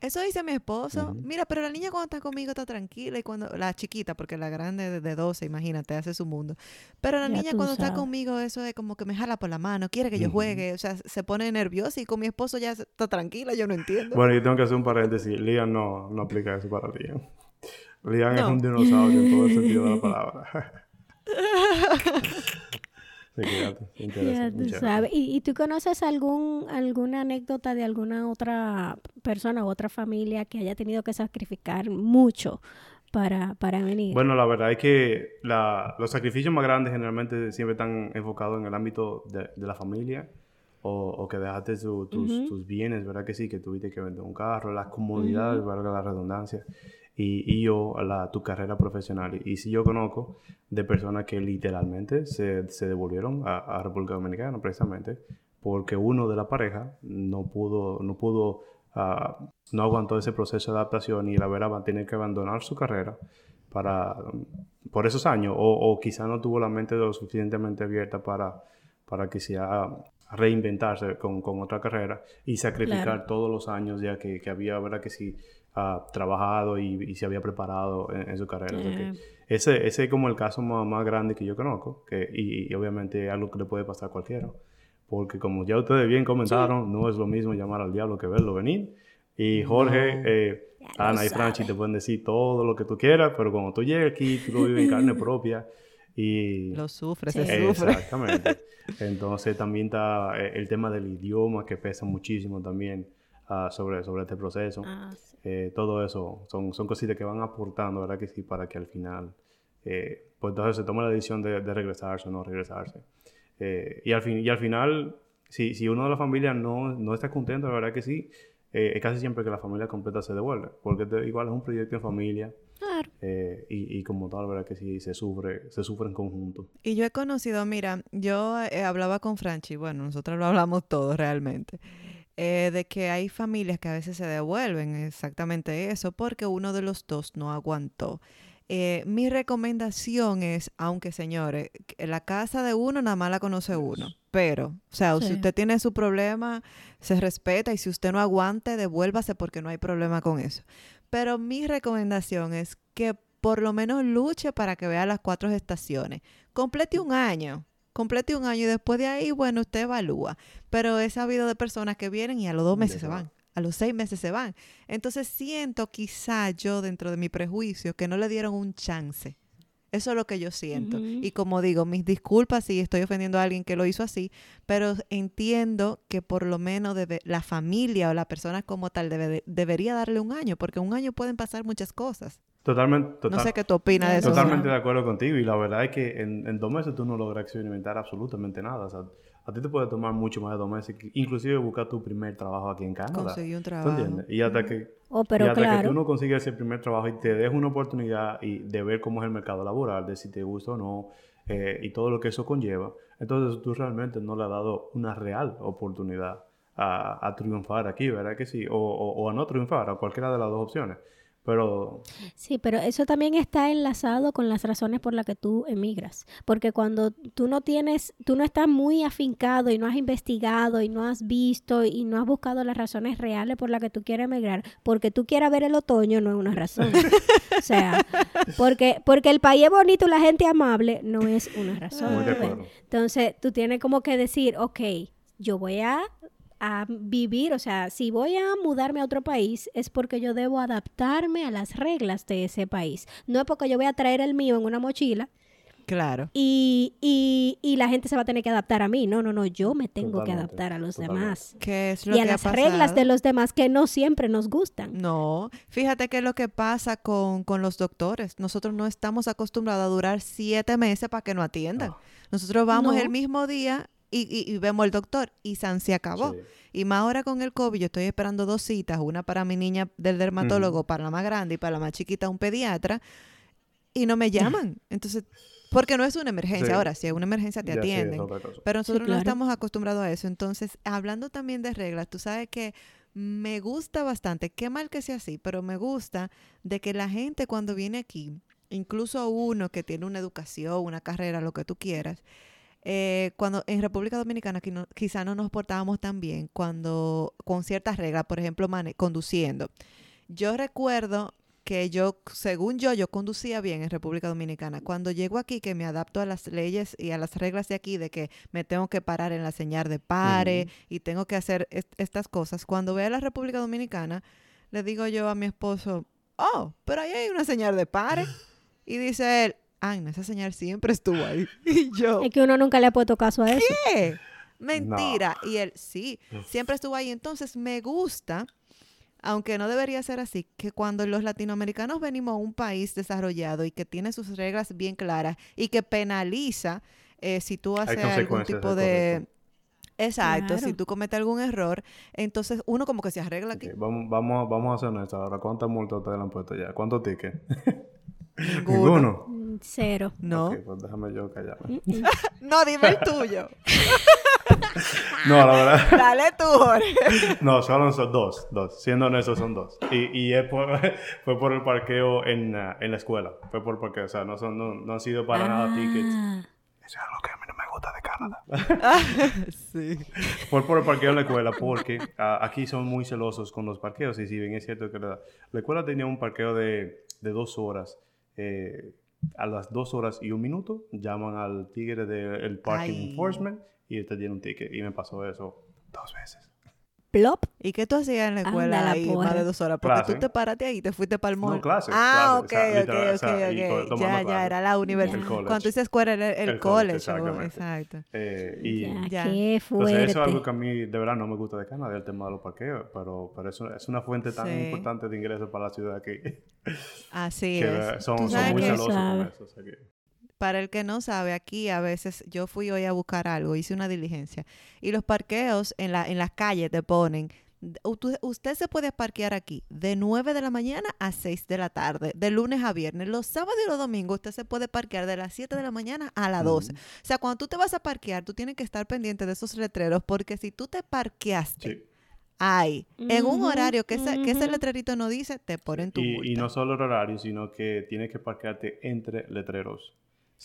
Eso dice mi esposo. Mira, pero la niña cuando está conmigo está tranquila y cuando la chiquita, porque la grande de, de 12, imagínate, hace su mundo. Pero la Ya niña cuando está conmigo, eso es como que me jala por la mano, quiere que yo juegue, o sea, se pone nerviosa y con mi esposo ya está tranquila, yo no entiendo. Bueno, yo tengo que hacer un paréntesis. Liam no, no aplica eso para Liam. Liam es un dinosaurio en todo el sentido de la palabra. sí, fíjate. Ya tú sabes. ¿Y, y tú conoces algún alguna anécdota de alguna otra persona u otra familia que haya tenido que sacrificar mucho para, para venir? Bueno, la verdad es que la- los sacrificios más grandes generalmente siempre están enfocados en el ámbito de, de la familia o, o que dejaste su- tus, tus bienes, ¿verdad? Que sí, que tuviste que vender un carro, las comodidades, valga la redundancia, y, y yo la, tu carrera profesional. Y, sí yo conozco de personas que literalmente se, se devolvieron a, a República Dominicana precisamente porque uno de la pareja no pudo, no pudo, ah, no aguantó ese proceso de adaptación y la verdad va a tener que abandonar su carrera para, por esos años o, o quizá no tuvo la mente lo suficientemente abierta para, para quizá reinventarse con, con otra carrera y sacrificar Claro. todos los años ya que, que había, ¿verdad? Que sí, ah, trabajado y, y se había preparado en, en su carrera. O sea que ese, ese es como el caso más, más grande que yo conozco que, y, y obviamente es algo que le puede pasar a cualquiera. Porque como ya ustedes bien comentaron, no es lo mismo llamar al diablo que verlo venir. Y Jorge, No. eh, Ana y Franchi te pueden decir todo lo que tú quieras, pero cuando tú llegas aquí, tú lo vives en carne propia. Y Lo sufre, Sí. se sufre. Exactamente. Entonces también está eh, el tema del idioma que pesa muchísimo también ah, sobre, sobre este proceso. Ah, sí. Eh, todo eso son, son cositas que van aportando, ¿verdad? Que sí, para que al final, eh, pues entonces se tome la decisión de, de regresarse o no regresarse. Eh, y, al fin, y al final, si, si uno de la familia no, no está contento, la verdad que sí, es casi siempre que la familia completa se devuelve, porque te- igual es un proyecto en familia Claro. eh, y, y como tal, verdad que sí, se sufre, se sufre en conjunto. Y yo he conocido, mira, yo eh, hablaba con Franchi, bueno, nosotros lo hablamos todos realmente, eh, de que hay familias que a veces se devuelven exactamente eso porque uno de los dos no aguantó Eh, mi recomendación es, aunque señores, la casa de uno nada más la conoce uno, pero, o sea, si usted tiene su problema, se respeta y si usted no aguante, devuélvase porque no hay problema con eso. Pero mi recomendación es que por lo menos luche para que vea las cuatro estaciones. Complete un año, complete un año y después de ahí, bueno, usted evalúa. Pero he sabido de personas que vienen y a los dos meses se van. van. A los seis meses se van. Entonces siento quizá yo dentro de mi prejuicio que no le dieron un chance. Eso es lo que yo siento. Y como digo, mis disculpas si estoy ofendiendo a alguien que lo hizo así, pero entiendo que por lo menos debe, la familia o la persona como tal debe de- debería darle un año, porque un año pueden pasar muchas cosas. Totalmente, total- no sé qué tú opinas de eso. totalmente de acuerdo contigo. Y la verdad es que en, en dos meses tú no logras experimentar absolutamente nada. O sea, a ti te puede tomar mucho más de dos meses, que- inclusive buscar tu primer trabajo aquí en Canadá. Conseguir un ¿Tú trabajo. entiendes? Y hasta que Oh, pero y hasta que claro. tú no consigues ese primer trabajo y te des una oportunidad y de ver cómo es el mercado laboral, de si te gusta o no, eh, y todo lo que eso conlleva, entonces tú realmente no le has dado una real oportunidad a, a triunfar aquí, ¿verdad que sí? O, o- o a no triunfar, a cualquiera de las dos opciones. Pero Sí, pero eso también está enlazado con las razones por las que tú emigras. Porque cuando tú no tienes, tú no estás muy afincado y no has investigado y no has visto y no has buscado las razones reales por las que tú quieres emigrar, porque tú quieras ver el otoño no es una razón. o sea, porque, porque el país es bonito y la gente amable no es una razón. muy de ¿tú ves? acuerdo. Entonces, tú tienes como que decir, ok, yo voy a, a vivir, o sea, si voy a mudarme a otro país, es porque yo debo adaptarme a las reglas de ese país. No es porque yo voy a traer el mío en una mochila Claro. y, y, y la gente se va a tener que adaptar a mí. No, no, no, yo me tengo que adaptar a los totalmente. demás. ¿Qué es lo Y a que las reglas de los demás que no siempre nos gustan. No, fíjate que es lo que pasa con, con los doctores. Nosotros no estamos acostumbrados a durar siete meses para que nos atiendan. No. Nosotros vamos No. el mismo día y, y- y vemos al doctor y San se acabó. sí. Y más ahora con el COVID, yo estoy esperando dos citas, una para mi niña del dermatólogo, para la más grande y para la más chiquita un pediatra, y no me llaman. Entonces, porque no es una emergencia. Sí. Ahora, si es una emergencia, te Ya atienden. Pero nosotros no claro. estamos acostumbrados a eso. Entonces, hablando también de reglas, tú sabes que me gusta bastante, qué mal que sea así, pero me gusta de que la gente cuando viene aquí, incluso uno que tiene una educación, una carrera, lo que tú quieras, eh, cuando en República Dominicana no- quizá no nos portábamos tan bien cuando con ciertas reglas, por ejemplo, conduciendo. Yo recuerdo que yo, según yo, yo conducía bien en República Dominicana. Cuando llego aquí, que me adapto a las leyes y a las reglas de aquí, de que me tengo que parar en la señal de pare y tengo que hacer est- estas cosas, cuando voy a la República Dominicana, le digo yo a mi esposo, oh, pero ahí hay una señal de pare. Y dice él, Ana, esa señal siempre estuvo ahí. Y yo, Es que uno nunca le ha puesto caso a eso. ¿qué? Mentira. Y él, sí, siempre estuvo ahí. Entonces me gusta, aunque no debería ser así, que cuando los latinoamericanos venimos a un país desarrollado y que tiene sus reglas bien claras y que penaliza eh, si tú haces algún tipo de... Exacto, si tú cometes algún error, entonces uno como que se arregla aquí. Vamos, vamos, a- vamos a ser honestos ahora. ¿Cuántas multas te le han puesto ya? ¿Cuántos tickets? Ninguno. Mm, Cero. No. Ok, pues déjame yo callarme. Mm, mm. No, dime el tuyo. No, la verdad. Dale tú, Jorge. No, solo son dos, dos. Siendo honestos, son dos. Y, y es por- fue por el parqueo en, ah, en la escuela. Fue por el parqueo. O sea, no, son, no, no han sido para nada tickets. Ah. Eso es algo que a mí no me gusta de Canadá. sí. Fue por el parqueo en la escuela porque ah, aquí son muy celosos con los parqueos. Y si bien es cierto que la, la escuela tenía un parqueo de, de dos horas. eh, a las dos horas y un minuto llaman al tigre del parking Ay. enforcement y te tiene un ticket. Y me pasó eso dos veces. Plop. ¿Y qué tú hacías en la Anda escuela la ahí porra. más de dos horas? Porque Clase. tú te paraste ahí y te fuiste para el mall. No, clase, Ah, clase, o sea, ok, literal, o ok, sea, ok, Ya, ya, era la universidad. Cuando tú dices escuela, era el, el El college, college. oh, exactamente. exacto. Eh, y Ya, Ya. qué entonces fuerte. eso es algo que a mí de verdad no me gusta de Canadá, el tema de los parqueos, pero, pero eso es una fuente tan Sí. importante de ingresos para la ciudad que, Así que es. son, Tú son sabes muy celosos con eso. o sea que- Para el que no sabe, aquí a veces yo fui hoy a buscar algo, hice una diligencia y los parqueos en, la, en las calles te ponen, usted, usted se puede parquear aquí de 9 de la mañana a 6 de la tarde, de lunes a viernes. Los sábados y los domingos usted se puede parquear de las 7 de la mañana a las 12. Ujú. O sea, cuando tú te vas a parquear, tú tienes que estar pendiente de esos letreros porque si tú te parqueaste Sí. hay. En un horario que ese, que ese letrerito no dice, te ponen tu multa. Y, y no solo el horario, sino que tienes que parquearte entre letreros.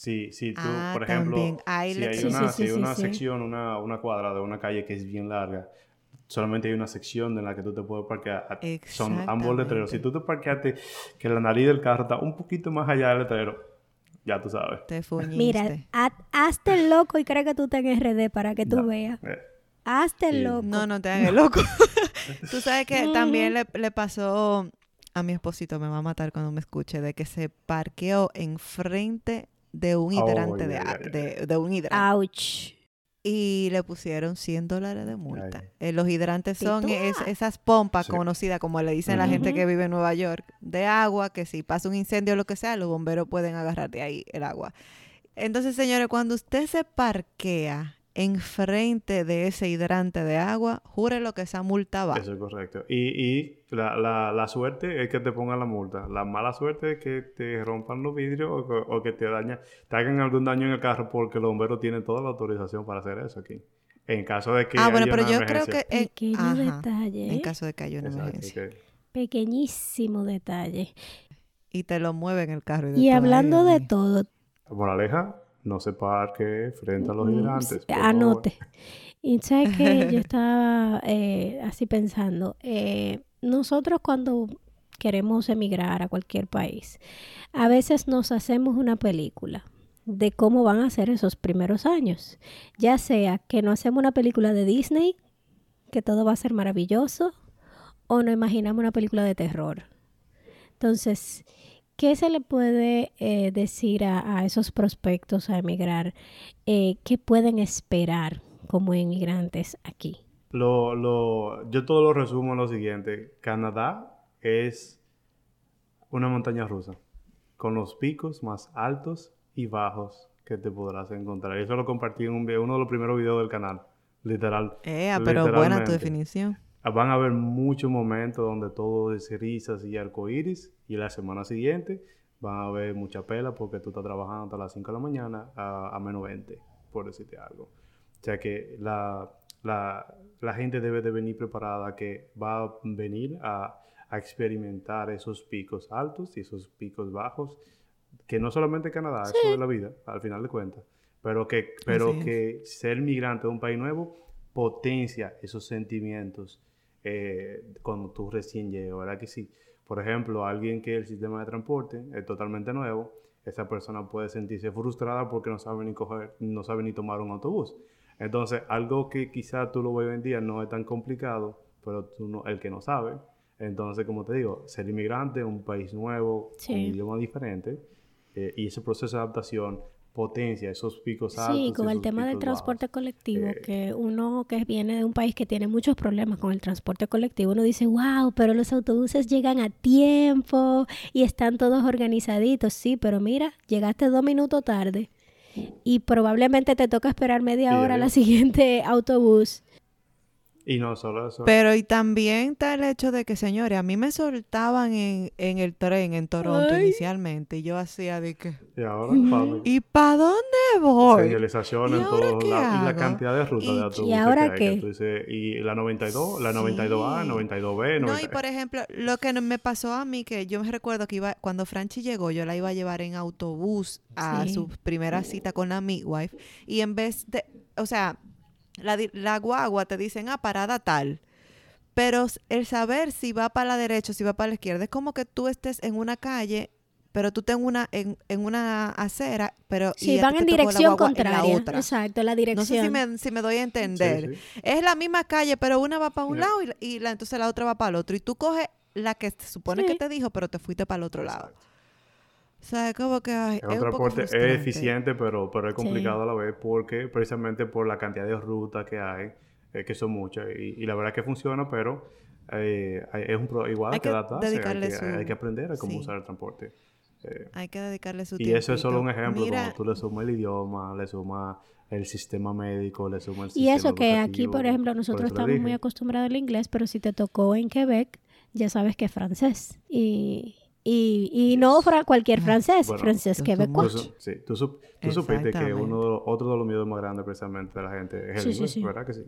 Si, si tú, Ah, por ejemplo, también hay si hay una, Sí, sí, si hay sí, una sí. sección, una, una cuadra de una calle que es bien larga, solamente hay una sección en la que tú te puedes parquear. a- Son ambos letreros. Si tú te parqueaste que la nariz del carro está un poquito más allá del letrero, ya tú sabes. Te fuñiste. Mira, ha- hazte el loco y cree que tú estás en RD para que tú No. veas. Eh, Hazte Sí. el loco. No, no te hagas el loco. Tú sabes que también le, le pasó a mi esposito, me va a matar cuando me escuche, de que se parqueó enfrente de un Oh, hidrante, de, de, de un hidrante. Ouch. Y le pusieron 100 dólares de multa. Eh, los hidrantes son es- esas pompas Sí. conocidas, como le dicen la gente que vive en Nueva York, de agua, que si pasa un incendio o lo que sea, los bomberos pueden agarrar de ahí el agua. Entonces, señores, cuando usted se parquea enfrente de ese hidrante de agua, júrelo que esa multa va. Eso es correcto. Y, y la, la, la suerte es que te pongan la multa. La mala suerte es que te rompan los vidrios o, que- o que te daña, te hagan algún daño en el carro porque los bomberos tienen toda la autorización para hacer eso aquí. En caso de que Ah, bueno, pero una yo creo que... en- Pequeño ajá, detalle. En ¿eh? caso de que haya una Exacto, emergencia. que- Pequeñísimo detalle. Y te lo mueven el carro. de Y todo. hablando de todo, Moraleja, no se parque frente a los hidrantes. favor. Anote. Y sabes que yo estaba eh, así pensando, eh, nosotros cuando queremos emigrar a cualquier país, a veces nos hacemos una película de cómo van a ser esos primeros años. Ya sea que nos hacemos una película de Disney, que todo va a ser maravilloso, o nos imaginamos una película de terror. Entonces, ¿qué se le puede eh, decir a, a esos prospectos a emigrar? Eh, ¿Qué pueden esperar como inmigrantes aquí? Lo, lo, yo todo lo resumo en lo siguiente. Canadá es una montaña rusa con los picos más altos y bajos que te podrás encontrar. Y eso lo compartí en un video- uno de los primeros videos del canal. Literal. Ea, Eh, pero buena tu definición. Van a haber muchos momentos donde todo es risas y arcoíris. Y la semana siguiente van a haber mucha pela porque tú estás trabajando hasta las 5 de la mañana a, a menos 20, por decirte algo. O sea que la, la, la gente debe de venir preparada que va a venir a, a experimentar esos picos altos y esos picos bajos, que no solamente Canadá, eso es la vida, al final de cuentas, pero que, pero es. que ser migrante de un país nuevo potencia esos sentimientos eh, cuando tú recién llegas, ¿verdad que sí? Por ejemplo, alguien que el sistema de transporte es totalmente nuevo, esa persona puede sentirse frustrada porque no sabe ni coger, no sabe ni tomar un autobús. Entonces, algo que quizá tú lo ves hoy en día no es tan complicado, pero tú no, el que no sabe. Entonces, como te digo, ser inmigrante en un país nuevo, Sí. un idioma diferente, eh, y ese proceso de adaptación potencia esos picos altos. Sí, con el tema del transporte bajos. colectivo, Eh, que uno que viene de un país que tiene muchos problemas con el transporte colectivo, uno dice, wow, pero los autobuses llegan a tiempo y están todos organizaditos. Sí, pero mira, llegaste dos minutos tarde y probablemente te toca esperar media hora la adiós. siguiente autobús. Y no solo eso. Pero y también está el hecho de que, señores, a mí me soltaban en, en el tren en Toronto Ay. inicialmente y yo hacía de que, y ahora, ¿para dónde? ¿y para dónde voy? Señalización ¿Y en todos lados. Y la cantidad de rutas ¿Y- de y autobuses ahora que hay, que qué? tú dices, y la 92, la 92A, Sí. 92B, No, 90... y por ejemplo, lo que no- me pasó a mí, que yo me recuerdo que iba, cuando Franchi llegó, yo la iba a llevar en autobús a Sí. su primera cita con la midwife, y en vez de, o sea, la, di- la guagua te dicen, ah, parada tal, pero el saber si va para la derecha o si va para la izquierda, es como que tú estés en una calle, pero tú estés en una, en, en una acera, pero... Sí, a van en dirección guagua en la contraria. otra. Exacto, la No dirección. sé si me, si me doy a entender. Sí, sí. Es la misma calle, pero una va para un lado y, la- y la, entonces la otra va para el otro. Y tú coges la que se supone Sí. que te dijo, pero te fuiste para el otro lado. O sea, es como que ay, Es es un poco transporte es eficiente, pero, pero es complicado a la vez porque precisamente por la cantidad de rutas que hay, eh, que son muchas, y, y la verdad que funciona, pero eh, es un pro, igual Hay que adaptarse, hay que, su- hay que aprender a cómo sí. usar el transporte. Eh, Hay que dedicarle su y tiempo. eso es solo un ejemplo, Mira, cuando tú le sumas el idioma, le sumas el sistema médico, le sumas el Y sistema eso que aquí, por educativo, ejemplo, por nosotros le estamos muy acostumbrados al inglés, pero si te tocó en Quebec, ya sabes que es francés. Y, y, y no fra- cualquier francés, Bueno, francés tú Tú, sí, tú, sup- tú supiste que uno de los, otro de los miedos más grandes precisamente de la gente es el Sí, inglés, sí. ¿verdad que sí?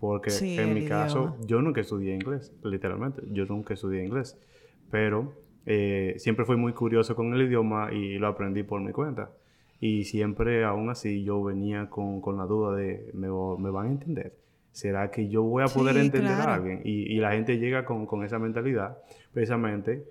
Porque Sí, en mi caso, idioma. yo nunca estudié inglés, literalmente. Yo nunca estudié inglés. Pero eh, siempre fui muy curioso con el idioma y lo aprendí por mi cuenta. Y siempre, aún así, yo venía con, con la duda de, ¿me, me van a entender? ¿Será que yo voy a poder Sí, entender claro. a alguien? Y, y la gente llega con, con esa mentalidad, precisamente,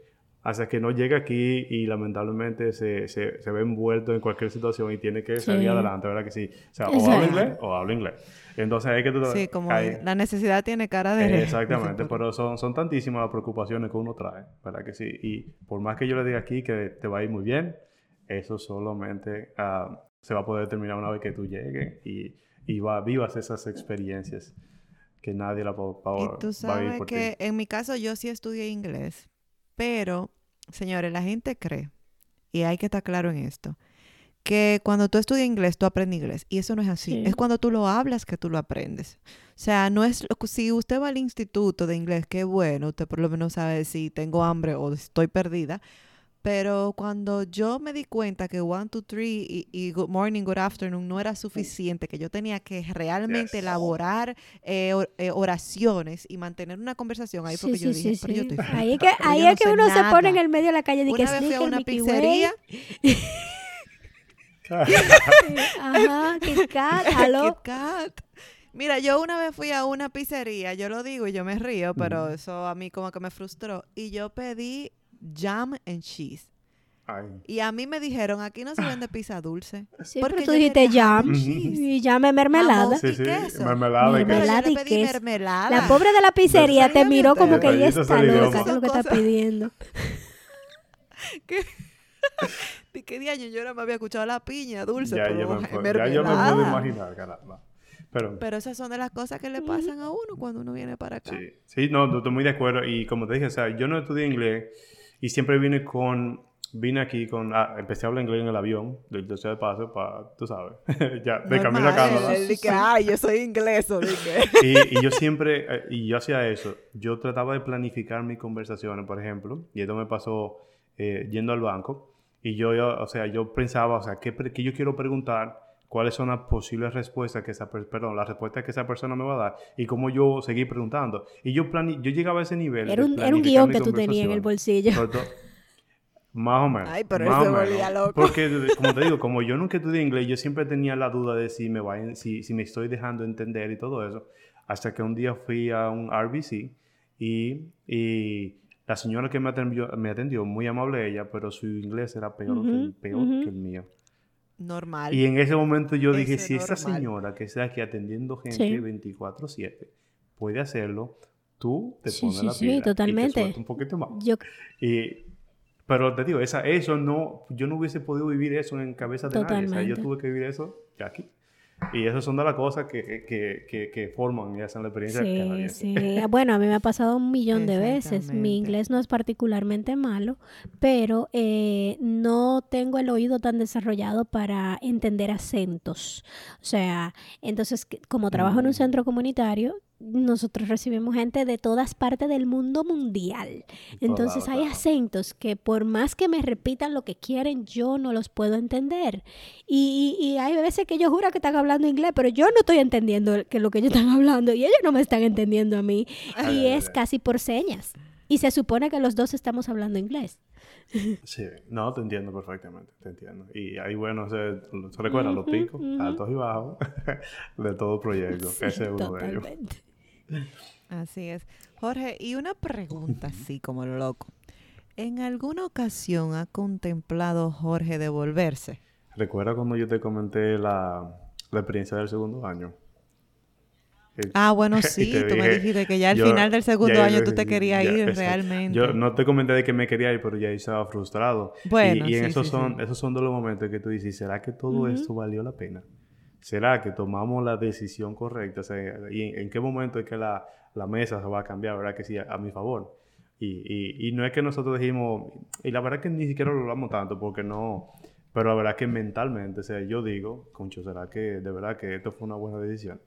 hasta que no llega aquí y lamentablemente se, se, se ve envuelto en cualquier situación y tiene que salir Sí. adelante, ¿verdad que sí? O sea, o habla inglés o habla inglés. Entonces hay que... Sí, como hay- la necesidad tiene cara de... Exactamente, de- pero son, son tantísimas las preocupaciones que uno trae, ¿verdad que sí? Y por más que yo le diga aquí que te va a ir muy bien, eso solamente ah, se va a poder terminar una vez que tú llegues y, y va, vivas esas experiencias que nadie la va, va- Y va tú a vivir sabes por que ti. en mi caso yo sí estudié inglés, pero, señores, la gente cree, y hay que estar claro en esto, que cuando tú estudias inglés, tú aprendes inglés. Y eso no es así. Sí. Es cuando tú lo hablas que tú lo aprendes. O sea, no es... lo- Si usted va al instituto de inglés, qué bueno, usted por lo menos sabe si tengo hambre o estoy perdida. Pero cuando yo me di cuenta que one, two, three y, y good morning, good afternoon no era suficiente, que yo tenía que realmente Yes. elaborar eh, or- eh, oraciones y mantener una conversación, ahí fue que yo dije, pero yo estoy Ahí es que, ahí no es que uno se pone en nada". el medio de la calle y que Una vez fui a una Mickey pizzería, Ajá, Kit Kat, aló. Kit Kat. Mira, yo una vez fui a una pizzería, yo lo digo y yo me río, pero eso a mí como que me frustró. Y yo pedí jam and cheese. Ay. Y a mí me dijeron, aquí no se vende pizza dulce. Sí, Porque pero tú dijiste jam y mermelada. Sí, sí, queso. mermelada y Pero queso. Mermelada yo y queso. mermelada. La pobre de la pizzería te miró como que ella está loca, idioma. ¿qué es lo que está pidiendo? ¿De qué día yo no me había escuchado la piña dulce? Ya, pero yo me, es puedo- ya yo me puedo mermelada. imaginar, caramba. Pero, Pero esas son de las cosas que le pasan a uno cuando uno viene para acá. Sí, sí, no, no, estoy muy de acuerdo. Y como te dije, o sea, yo no estudié inglés y siempre vine con, vine aquí con, ah, empecé a hablar inglés en el avión, del de de paso, para, tú sabes, ya, de camino a Canadá. él dice, ay, yo soy inglés, o dije. Y, y yo siempre, eh, y yo hacía eso, yo trataba de planificar mis conversaciones, por ejemplo, y esto me pasó eh, yendo al banco, y yo, yo, o sea, yo pensaba, o sea, ¿qué, qué yo quiero preguntar? ¿Cuáles son las posibles respuestas que esa, per- perdón, las respuestas que esa persona me va a dar? Y cómo yo seguir preguntando. Y yo, plani yo llegaba a ese nivel. Era de un, era un guion que tú tenías en el bolsillo. Todo- Más o menos. Ay, pero más él o se menos. volvía loco. Porque, como te digo, como yo nunca estudié inglés, yo siempre tenía la duda de si me, va, si, si me estoy dejando entender y todo eso. Hasta que un día fui a un RBC y, y la señora que me atendió, me atendió, muy amable ella, pero su inglés era peor, que, el, Ujú, peor ujú. que el mío. Normal. Y en ese momento yo dije, si normal. señora que está aquí atendiendo gente Sí. 24/7 puede hacerlo, tú te Sí, pones sí, la sí, pila y te totalmente. un poquito más. Yo, Y, pero te digo, esa, eso no, yo no hubiese podido vivir eso en cabeza de nadie. O sea, yo Totalmente. tuve que vivir eso ya aquí. Y esas son de las cosas que, que, que, que forman y hacen la experiencia sí, canadiense. sí. Bueno, a mí me ha pasado un millón de veces. Mi inglés no es particularmente malo, pero eh, no tengo el oído tan desarrollado para entender acentos. O sea, entonces, como trabajo en un Mm. centro comunitario, nosotros recibimos gente de todas partes del mundo mundial. Entonces Claro, hay claro. acentos que por más que me repitan lo que quieren, yo no los puedo entender. Y, y- y hay veces que yo juro que están hablando inglés, pero yo no estoy entendiendo que lo que ellos están hablando y ellos no me están entendiendo a mí. Ay, Y ay, es ay. casi por señas. Y se supone que los dos estamos hablando inglés. Sí, no, te entiendo perfectamente, te entiendo. Y ahí, bueno, se, se recuerda los picos, altos y bajos de todo proyecto. Sí, Ese es uno de ellos. totalmente. Así es. Jorge, y una pregunta así como loco. ¿En alguna ocasión ha contemplado Jorge devolverse? ¿Recuerda cuando yo te comenté la, la experiencia del segundo año? Que- Ah, bueno, sí, tú me dijiste que ya al yo- final del segundo año tú te que querías ya, ir realmente. Yo no te comenté de que me quería ir, pero ya estaba frustrado. Bueno, y, y en sí, esos, sí, son, sí. esos son de los momentos que tú dices, ¿será que todo esto valió la pena? ¿Será que tomamos la decisión correcta? O sea, ¿y en, en qué momento es que la, la mesa se va a cambiar, verdad? Que sí, a, a mi favor. Y, y, y no es que nosotros dijimos, y la verdad que ni siquiera lo hablamos tanto, porque no, pero la verdad que mentalmente, o sea, yo digo, concho, ¿será que de verdad que esto fue una buena decisión?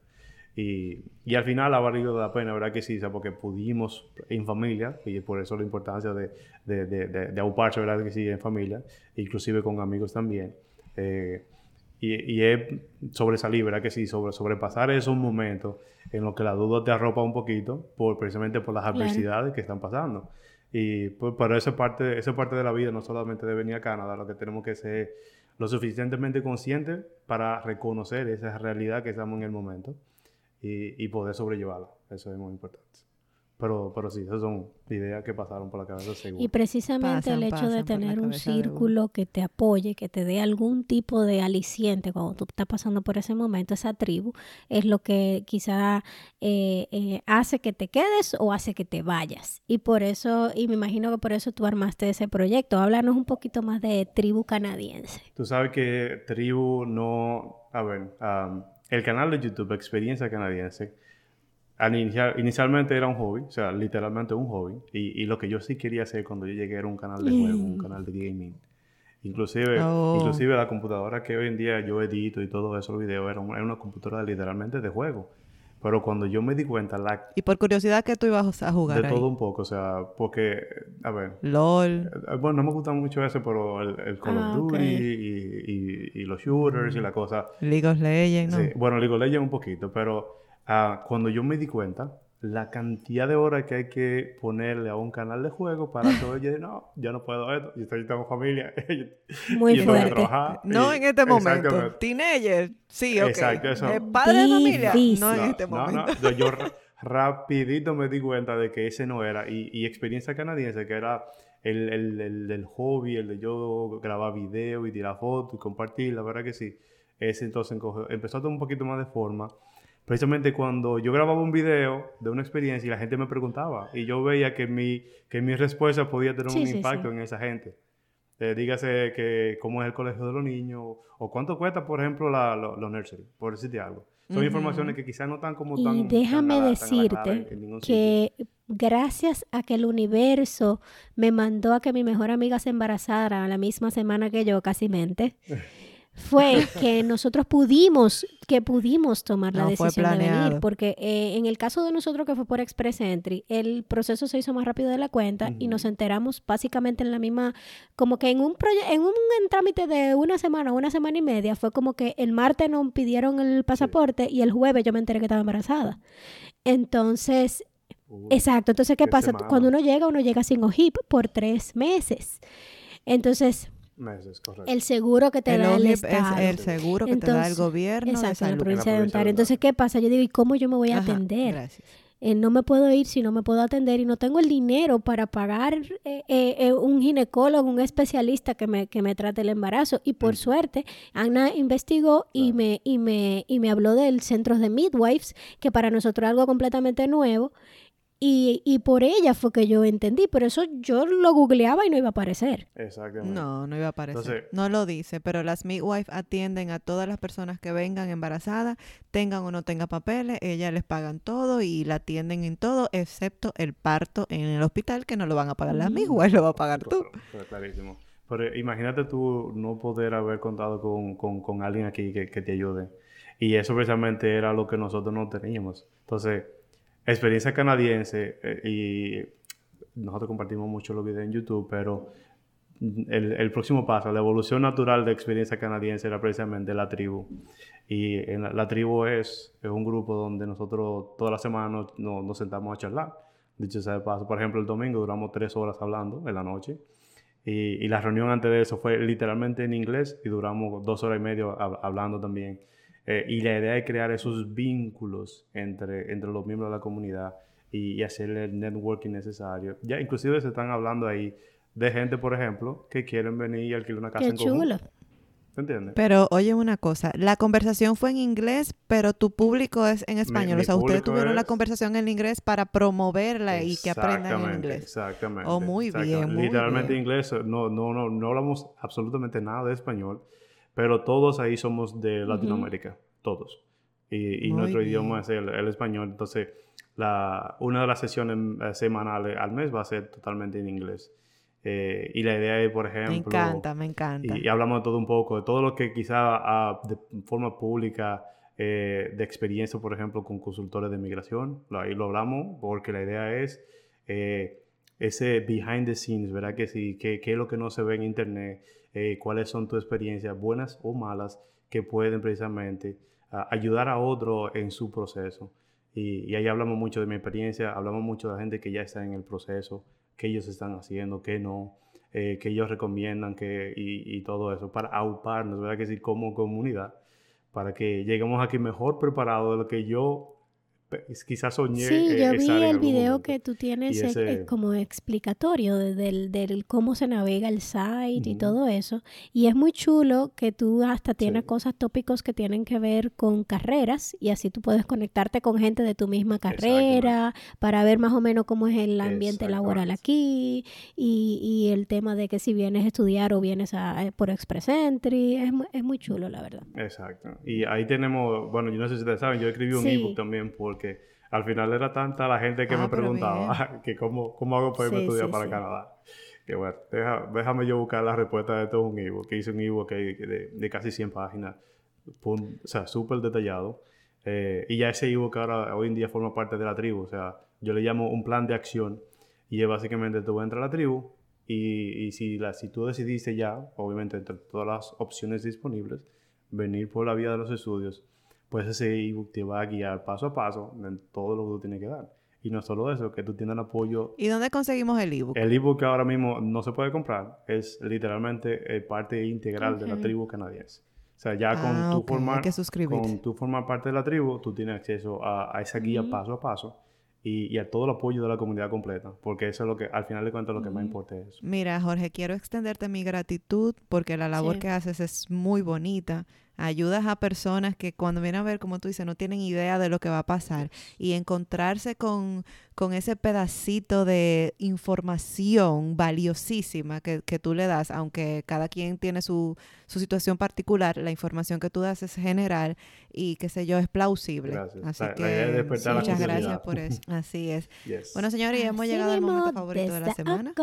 Y, y al final ha valido la pena, ¿verdad que sí? O sea, porque pudimos en familia, y por eso la importancia de, de, de, de, de auparse, ¿verdad que sí? En familia, inclusive con amigos también. Eh, y, es sobresalir, ¿verdad? Que sí, sobre, sobrepasar esos momentos en los que la duda te arropa un poquito, por, precisamente por las adversidades que están pasando. Y pues, pero esa parte, esa parte de la vida no solamente de venir a Canadá, lo que tenemos que ser lo suficientemente conscientes para reconocer esa realidad que estamos en el momento y, y poder sobrellevarla. Eso es muy importante. Pero, pero sí, esas son ideas que pasaron por la cabeza seguro. Y precisamente el hecho de tener un círculo que te apoye, que te dé algún tipo de aliciente cuando tú estás pasando por ese momento, esa tribu, es lo que quizá eh, eh, hace que te quedes o hace que te vayas. Y por eso, y me imagino que por eso tú armaste ese proyecto. Háblanos un poquito más de tribu canadiense. Tú sabes que tribu no... A ver, el canal de YouTube Experiencia Canadiense inicialmente era un hobby, o sea, literalmente un hobby. Y, y, lo que yo sí quería hacer cuando yo llegué era un canal de juego, un canal de gaming. Inclusive, oh. inclusive la computadora que hoy en día yo edito y todo eso, los videos, era, una computadora literalmente de juego. Pero cuando yo me di cuenta, la... Y por curiosidad, ¿qué tú ibas a jugar De todo un poco, o sea, porque, a ver... LOL. Eh, bueno, no me gusta mucho ese, pero el, Call of ah, Duty y, y, los shooters y la cosa... League of Legends, ¿no? Sí, bueno, League of Legends un poquito, pero Ah, cuando yo me di cuenta, la cantidad de horas que hay que ponerle a un canal de juego para que oye, no, yo no puedo esto, yo, estoy, tengo familia. Muy fuerte. no en este momento. Teenager, sí, ok. Exacto, eso. Eh, padre de familia, no, en este momento. No, yo rapidito me di cuenta de que ese no era. Y, y experiencia canadiense, que era el, el, el, hobby, el de yo grabar video y tirar fotos y compartir, la verdad que sí. Ese entonces empezó a tomar un poquito más de forma precisamente cuando yo grababa un video de una experiencia y la gente me preguntaba y yo veía que mi, que mi respuesta podía tener un impacto en esa gente. Eh, dígase que cómo es el colegio de los niños o cuánto cuesta, por ejemplo, la, los nursery, por decirte algo. Son informaciones que quizás no están como tan... Y déjame decirte que gracias a que el universo me mandó a que mi mejor amiga se embarazara la misma semana que yo, casi mente. fue que nosotros pudimos, que pudimos tomar la decisión de venir, porque eh, en el caso de nosotros que fue por Express Entry, el proceso se hizo más rápido de la cuenta y nos enteramos básicamente en la misma, como que en un en un trámite de una semana, una semana y media, fue como que el martes nos pidieron el pasaporte y el jueves yo me enteré que estaba embarazada. Entonces, exacto, entonces ¿qué, pasa? Cuando uno llega, uno llega sin OHIP por tres meses. Entonces, el seguro que te da el Estado. Es el seguro que te da el gobierno. Exacto, de la provincia de Ontario. Entonces, ¿qué pasa? Yo digo, ¿y cómo yo me voy a atender? Eh, no me puedo ir si no me puedo atender y no tengo el dinero para pagar eh, eh, un ginecólogo, un especialista que me, que me trate el embarazo. Y por suerte, Ana investigó y, me, y, me, y me habló del centro de midwives, que para nosotros es algo completamente nuevo. Y, y, por ella fue que yo entendí, pero eso yo lo googleaba y no iba a aparecer. Exactamente. No, no iba a aparecer. no lo dice, pero las midwives atienden a todas las personas que vengan embarazadas, tengan o no tengan papeles, ellas les pagan todo y la atienden en todo, excepto el parto en el hospital, que no lo van a pagar las midwives, lo va a pagar tú. clarísimo. Pero imagínate tú no poder haber contado con, con, con alguien aquí que, que te ayude. Y eso precisamente era lo que nosotros no teníamos. Entonces experiencia canadiense eh, y nosotros compartimos mucho los videos en YouTube, pero el, próximo paso, la evolución natural de experiencia canadiense era precisamente la tribu. Y en la, tribu es, es, un grupo donde nosotros toda la semana nos, sentamos a charlar. Dicho sea de paso, por ejemplo, el domingo duramos tres horas hablando en la noche. Y, y, la reunión antes de eso fue literalmente en inglés y duramos dos horas y media hablando también. Eh, y la idea es crear esos vínculos entre, entre los miembros de la comunidad y, hacer el networking necesario. Ya inclusive se están hablando ahí de gente, por ejemplo, que quieren venir y alquilar una casa Qué en chulo. común. entiendes? Pero oye una cosa, la conversación fue en inglés, pero tu público es en español. o sea, ustedes tuvieron la conversación en inglés para promoverla y que aprendan en inglés. Exactamente. Oh, muy bien. Literalmente inglés, no, no, no, no hablamos absolutamente nada de español pero todos ahí somos de Latinoamérica, todos. Y, nuestro idioma es el, español. Entonces, la, una de las sesiones eh, semanales al mes va a ser totalmente en inglés. Eh, y la idea es, por ejemplo... Me encanta, me encanta. Y, hablamos de todo un poco, de todo lo que quizá ah, de forma pública, eh, de experiencia, por ejemplo, con consultores de migración, ahí lo hablamos, porque la idea es ese behind the scenes, ¿verdad? Que sí, qué, qué es lo que no se ve en internet, eh, cuáles son tus experiencias, buenas o malas, que pueden precisamente ah, ayudar a otro en su proceso. Y, y, ahí hablamos mucho de mi experiencia, hablamos mucho de la gente que ya está en el proceso, qué ellos están haciendo, qué no, eh, ellos recomiendan que, y, todo eso, para auparnos, ¿verdad? Que decir, como comunidad, para que lleguemos aquí mejor preparados de lo que yo quizás soñé. Sí, yo vi el video que tú tienes eh, como explicatorio del, del, cómo se navega el site y todo eso. Y es muy chulo que tú hasta tienes cosas tópicos que tienen que ver con carreras y así tú puedes conectarte con gente de tu misma carrera para ver más o menos cómo es el ambiente laboral aquí y, y, el tema de que si vienes a estudiar o vienes a, eh, por Express Entry. Es, es muy chulo, la verdad. Exacto. Y ahí tenemos, bueno, yo no sé si ustedes saben, yo escribí un ebook también por porque al final era tanta la gente que ah, me preguntaba que cómo, cómo hago para irme a estudiar para Canadá. Que bueno, déjame yo buscar la respuesta de todo un ebook, que hice un ebook de, de, casi 100 páginas, o sea, súper detallado. Eh, y ya ese ebook ahora, hoy en día forma parte de la tribu, o sea, yo le llamo un plan de acción y es básicamente tú entras a la tribu y, y si, la, si tú decidiste ya, obviamente entre todas las opciones disponibles, venir por la vía de los estudios, pues ese ebook te va a guiar paso a paso en todo lo que tú tienes que dar. Y no solo eso, que tú tienes el apoyo. ¿Y dónde conseguimos el ebook? El ebook que ahora mismo no se puede comprar es literalmente eh, parte integral de la tribu canadiense. O sea, ya con, ah, tu formar, con tu formar parte de la tribu, tú tienes acceso a, esa guía paso a paso y, a todo el apoyo de la comunidad completa, porque eso es lo que, al final de cuentas, lo que más importa es Mira, Jorge, quiero extenderte mi gratitud porque la labor que haces es muy bonita ayudas a personas que cuando vienen a ver, como tú dices, no tienen idea de lo que va a pasar y encontrarse con, con ese pedacito de información valiosísima que, que, tú le das, aunque cada quien tiene su, su, situación particular, la información que tú das es general y qué sé yo, es plausible. Gracias. Así que muchas gracias por eso. Así es. Bueno, señores, hemos llegado al momento favorito de la semana.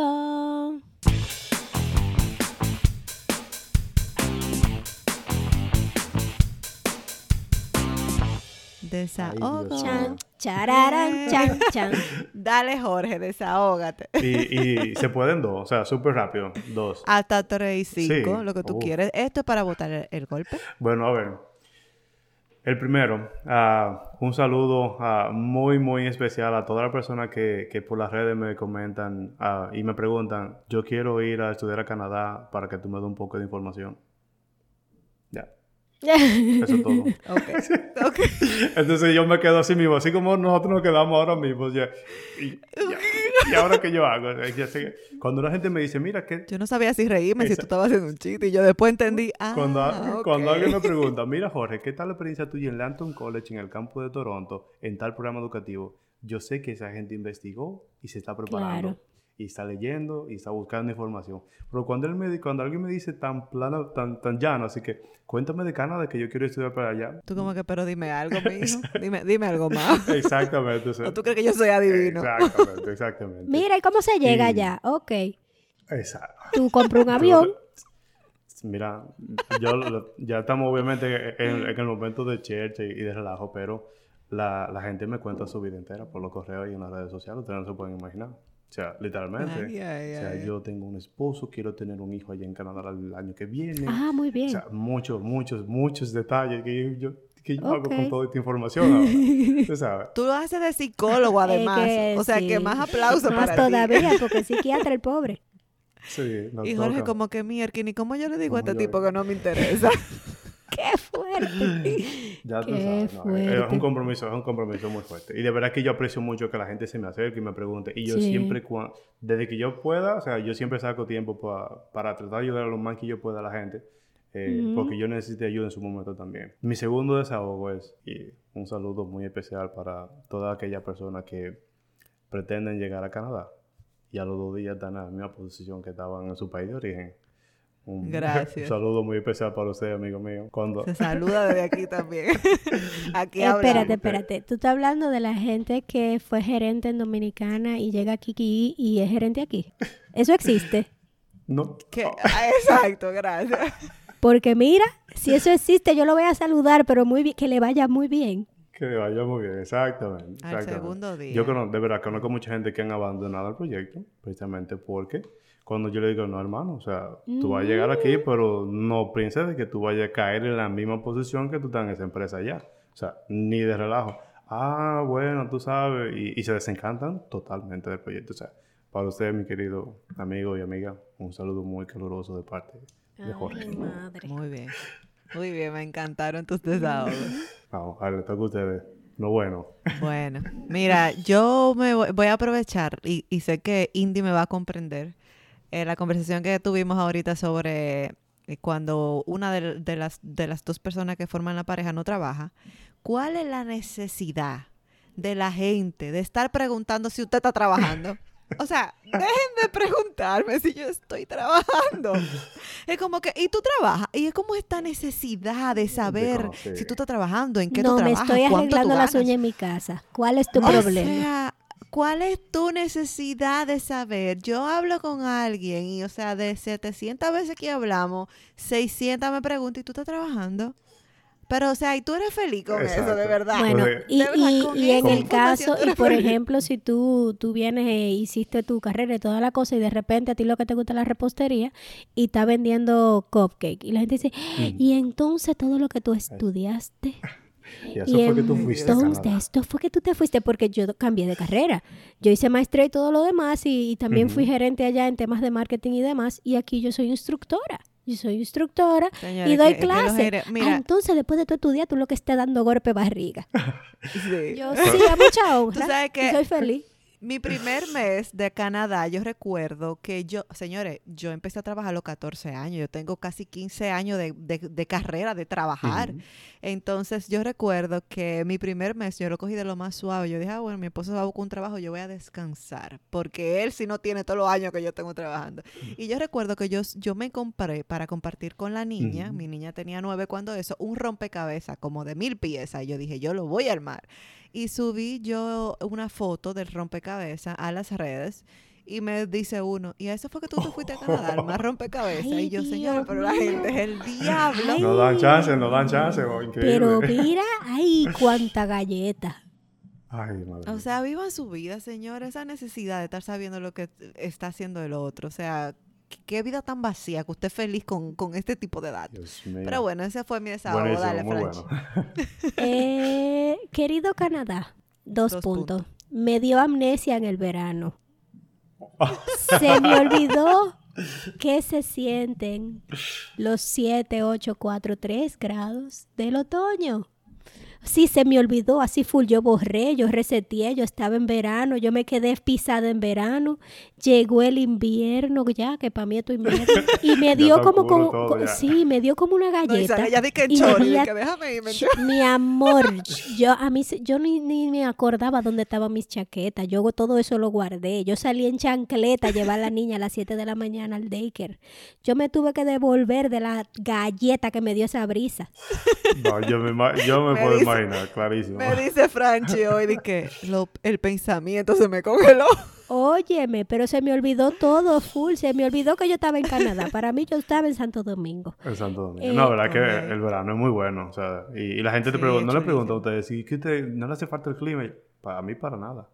Desahogo. Chan, chararan, chan, chan. Dale, Jorge, desahógate. Y, y se pueden dos, o sea, súper rápido, dos. Hasta tres y cinco, lo que tú quieres. Esto es para botar el, golpe. Bueno, a ver. El primero, uh, un saludo uh, muy, muy especial a todas las personas que, que, por las redes me comentan uh, y me preguntan, yo quiero ir a estudiar a Canadá para que tú me des un poco de información. Eso es todo. okay. Entonces yo me quedo así mismo, así como nosotros nos quedamos ahora mismo. Ya, y, y, ahora qué yo hago. cuando la gente me dice, mira que... Yo no sabía si reírme, si tú estabas haciendo un chiste. Y yo después entendí, ah, cuando, cuando alguien me pregunta, mira Jorge, ¿qué tal la experiencia tuya en Lanton College, en el campo de Toronto, en tal programa educativo? Yo sé que esa gente investigó y se está preparando. Claro y está leyendo y está buscando información. Pero cuando, él me, cuando alguien me dice tan plano, tan, tan llano, así que cuéntame de Canadá que yo quiero estudiar para allá. Tú como que, pero dime algo, mijo. dime, dime algo más. exactamente. O, tú crees que yo soy adivino? Exactamente, exactamente. Mira, ¿y cómo se llega allá? Ok. Exacto. Tú compras un avión. Mira, yo, ya estamos obviamente en, el momento de cherche y de relajo, pero la, la gente me cuenta su vida entera por los correos y en las redes sociales. Ustedes no se pueden imaginar. O sea, literalmente. o sea, yo tengo un esposo, quiero tener un hijo allá en Canadá el año que viene. Ah, muy bien. O sea, muchos, muchos, muchos detalles que yo, que yo hago con toda esta información ahora. ¿Tú sabes? Tú lo haces de psicólogo además. o sea, que más aplauso más para todavía, porque psiquiatra el pobre. Sí, Y Jorge, como que mierda, ni cómo yo le digo a este tipo que no me interesa. Ya tú sabes. es un compromiso, es un compromiso muy fuerte. Y de verdad que yo aprecio mucho que la gente se me acerque y me pregunte. Y yo siempre, desde que yo pueda, o sea, yo siempre saco tiempo para, tratar de ayudar a lo más que yo pueda a la gente. Eh, porque yo necesito ayuda en su momento también. Mi segundo desahogo es, y un saludo muy especial para toda aquella persona que pretenden llegar a Canadá y a los dos días están en la misma posición que estaban en su país de origen. Un, Gracias. saludo muy especial para usted, amigo mío. Cuando... Se saluda desde aquí también. aquí Espérate, espérate. Tú estás hablando de la gente que fue gerente en Dominicana y llega aquí y es gerente aquí. ¿Eso existe? No. Ah, exacto, gracias. Porque mira, si eso existe, yo lo voy a saludar, pero muy bien, que le vaya muy bien. Que le vaya muy bien, exactamente. Al segundo día. Yo conozco, de verdad conozco mucha gente que han abandonado el proyecto, precisamente porque Cuando yo le digo, no, hermano, o sea, tú vas a llegar aquí, pero no pienses de que tú vayas a caer en la misma posición que tú estás en esa empresa ya. O sea, ni de relajo. Ah, bueno, tú sabes. Y, se desencantan totalmente del proyecto. O sea, para usted, mi querido amigo y amiga, un saludo muy caluroso de parte de Jorge. Muy bien. Muy bien, me encantaron tus desahogos. Vamos, a ver, toca a ustedes. Lo bueno. Bueno, mira, yo me voy, a aprovechar y, sé que Indy me va a comprender eh, la conversación que tuvimos ahorita sobre eh, cuando una de, las, de las dos personas que forman la pareja no trabaja. ¿Cuál es la necesidad de la gente de estar preguntando si usted está trabajando? O sea, dejen de preguntarme si yo estoy trabajando. Es como que, ¿y tú trabajas? Y es como esta necesidad de saber si tú estás trabajando, en qué tú trabajas. No, me estoy arreglando las uñas en mi casa. ¿Cuál es tu problema? O sea, ¿cuál es tu necesidad de saber? Yo hablo con alguien y, o sea, de 700 veces que hablamos, 600 me preguntan, ¿y tú estás trabajando? Pero, o sea, y tú eres feliz con eso, de verdad. Bueno, y, y, en el caso, y por ejemplo, si tú, tú vienes e hiciste tu carrera y toda la cosa y de repente a ti lo que te gusta es la repostería y está vendiendo cupcake y la gente dice, mm. y entonces todo lo que tú estudiaste... Y eso fue que tú fuiste entonces, esto fue que tú te fuiste porque yo cambié de carrera. Yo hice maestría y todo lo demás y, también fui gerente allá en temas de marketing y demás y aquí yo soy instructora yo soy instructora y doy clase. Ah, entonces, después de tu estudiar, tú lo que estás dando golpe barriga. Yo sí, a mucha honra. que soy feliz mi primer mes de Canadá, yo recuerdo que yo, señores, yo empecé a trabajar a los 14 años, yo tengo casi 15 años de, carrera, de trabajar. Entonces yo recuerdo que mi primer mes yo lo cogí de lo más suave. Yo dije, ah, bueno, mi esposo va a buscar un trabajo, yo voy a descansar, porque él sí no tiene todos los años que yo tengo trabajando. Y yo recuerdo que yo, yo me compré para compartir con la niña, mi niña tenía nueve cuando eso, un rompecabezas como de mil piezas. Y yo dije, yo lo voy a armar y subí yo una foto del rompecabezas a las redes y me dice uno, y a eso fue que tú te fuiste a Canadá, más rompecabezas. y yo, señora, pero la gente es el diablo. No dan chance, no dan chance. Oh, pero mira, ay, cuánta galleta. Ay, madre. O sea, vivan su vida, señor. Esa necesidad de estar sabiendo lo que está haciendo el otro. O sea, qué vida tan vacía que usted es feliz con, este tipo de datos. Pero bueno, ese fue mi desahogo. Dale, Franch. eh, querido Canadá, dos, puntos. Me dio amnesia en el verano. se me olvidó que se sienten los 7, 8, 4, 3 grados del otoño. Sí, se me olvidó, así full, yo borré, yo reseteé, yo estaba en verano, yo me quedé pisada en verano, llegó el invierno ya, que para mí es invierno, y me dio como, como, sí, me dio como una galleta. No, ya di que chori, que déjame irme. Mi amor, yo a mí, yo ni, ni me acordaba dónde estaban mis chaquetas, yo todo eso lo guardé, yo salí en chancleta a llevar a la niña a las 7 de la mañana al daycare, yo me tuve que devolver de la galleta que me dio esa brisa. No, yo me, yo me, puedo imaginar clarísimo. Me dice Franchi hoy de que el pensamiento se me congeló. Óyeme, pero se me olvidó todo full. Se me olvidó que yo estaba en Canadá. Para mí yo estaba en Santo Domingo. En Santo Domingo. no, verdad que el verano es muy bueno. O sea, y, la gente te pregunta, no le pregunta a ustedes, ¿y que usted no le hace falta el clima? Para mí, para nada.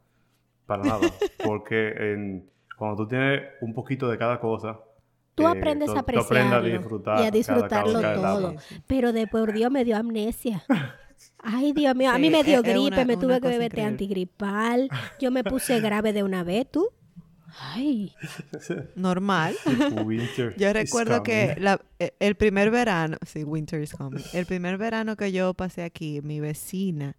Para nada. Porque en, cuando tú tienes un poquito de cada cosa, tú aprendes a apreciarlo y a disfrutarlo todo. Pero de por Dios me dio amnesia. Ay, Dios mío, a mí me dio gripe, me tuve que beber antigripal. Yo me puse grave de una vez, ¿tú? Ay. Normal. yo recuerdo que e, el primer verano, sí, winter is coming. El primer verano que yo pasé aquí, mi vecina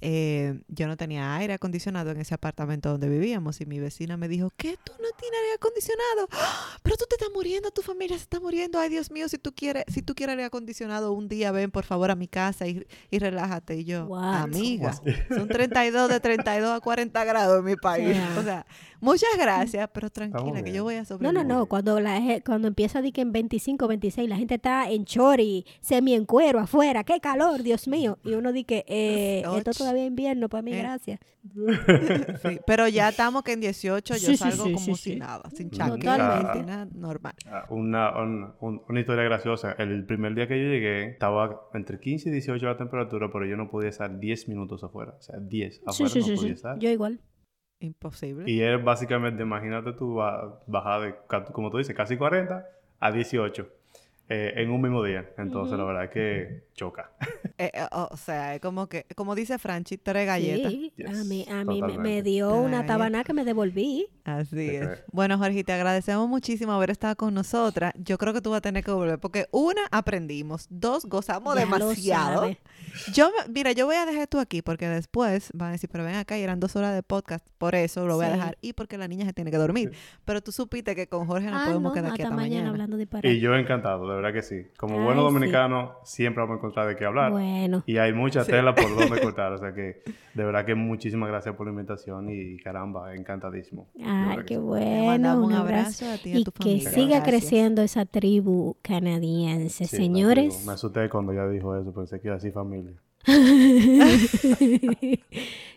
eh, yo no tenía aire acondicionado en ese apartamento donde vivíamos y mi vecina me dijo, ¿qué? ¿Tú no tienes aire acondicionado? ¡Ah! Pero tú te estás muriendo, tu familia se está muriendo. Ay, Dios mío, si tú quieres, si tú quieres aire acondicionado, un día ven por favor a mi casa y, y relájate. Y yo, amiga, son 32 de 32 a 40 grados en mi país. O sea, muchas gracias, pero tranquila que yo voy a sobrevivir. No, no, no, cuando, la, cuando empieza a que en 25, 26 la gente está en chori, semi en cuero afuera, qué calor, Dios mío. Y uno dice que eh, esto todavía invierno, para mí, eh. gracias. pero ya estamos que en 18 yo salgo como si nada, sin chaqueta, nada, normal. Ah, una, una historia graciosa. El primer día que yo llegué, estaba entre 15 y 18 la temperatura, pero yo no podía estar 10 minutos afuera. O sea, 10 afuera no podía estar. Yo igual. Imposible. Y es básicamente, imagínate tú ba- bajar de, como tú dices, casi 40 a 18 eh, en un mismo día. Entonces, la verdad es que choca. Eh, eh, o sea, es como que, como dice Franchi, tres galletas. Sí, a Yes, mí, a mí me, dio Tres una tabana que me devolví. Así Te es. creo. Bueno, Jorge, te agradecemos muchísimo haber estado con nosotras. Yo creo que tú vas a tener que volver porque una, aprendimos. Dos, gozamos Ya lo demasiado. sabe. Yo, me- mira, yo voy a dejar esto aquí porque después van a decir, pero ven acá, y eran dos horas de podcast, por eso lo voy a dejar. Y porque la niña se tiene que dormir. Pero tú supiste que con Jorge no ah, podemos no, quedar aquí hasta hasta mañana, mañana. hablando de. Y yo encantado, de verdad que sí. Como Ay, buenos sí. dominicanos, siempre vamos a encontrar de qué hablar. Bueno, Y hay mucha Sí. tela por donde cortar. O sea que, de verdad que muchísimas gracias por la invitación y caramba, encantadísimo. Ay, que qué sí. Bueno, un abrazo. a ti y a tu que familia. siga Gracias. creciendo esa tribu canadiense, Sí, señores. Me asusté cuando ya dijo eso, pensé que iba a decir familia.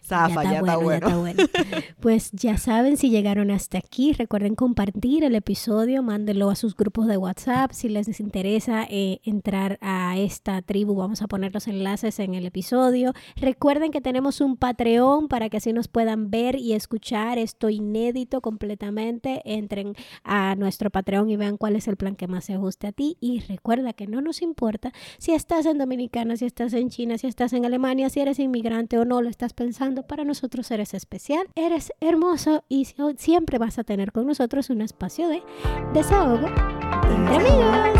Zafa, ya está bueno. está bueno. Pues ya saben, si llegaron hasta aquí, recuerden compartir el episodio, mándenlo a sus grupos de WhatsApp. Si les interesa eh, entrar a esta tribu, vamos a poner los enlaces en el episodio. Recuerden que tenemos un Patreon para que así nos puedan ver y escuchar esto inédito completamente. Entren a nuestro Patreon y vean cuál es el plan que más se ajuste a ti. Y recuerda que no nos importa si estás en Dominicana, si estás en China, si estás en Alemania, si eres inmigrante o no lo estás pensando, para nosotros eres especial, eres hermoso y si- siempre vas a tener con nosotros un espacio de desahogo entre amigos.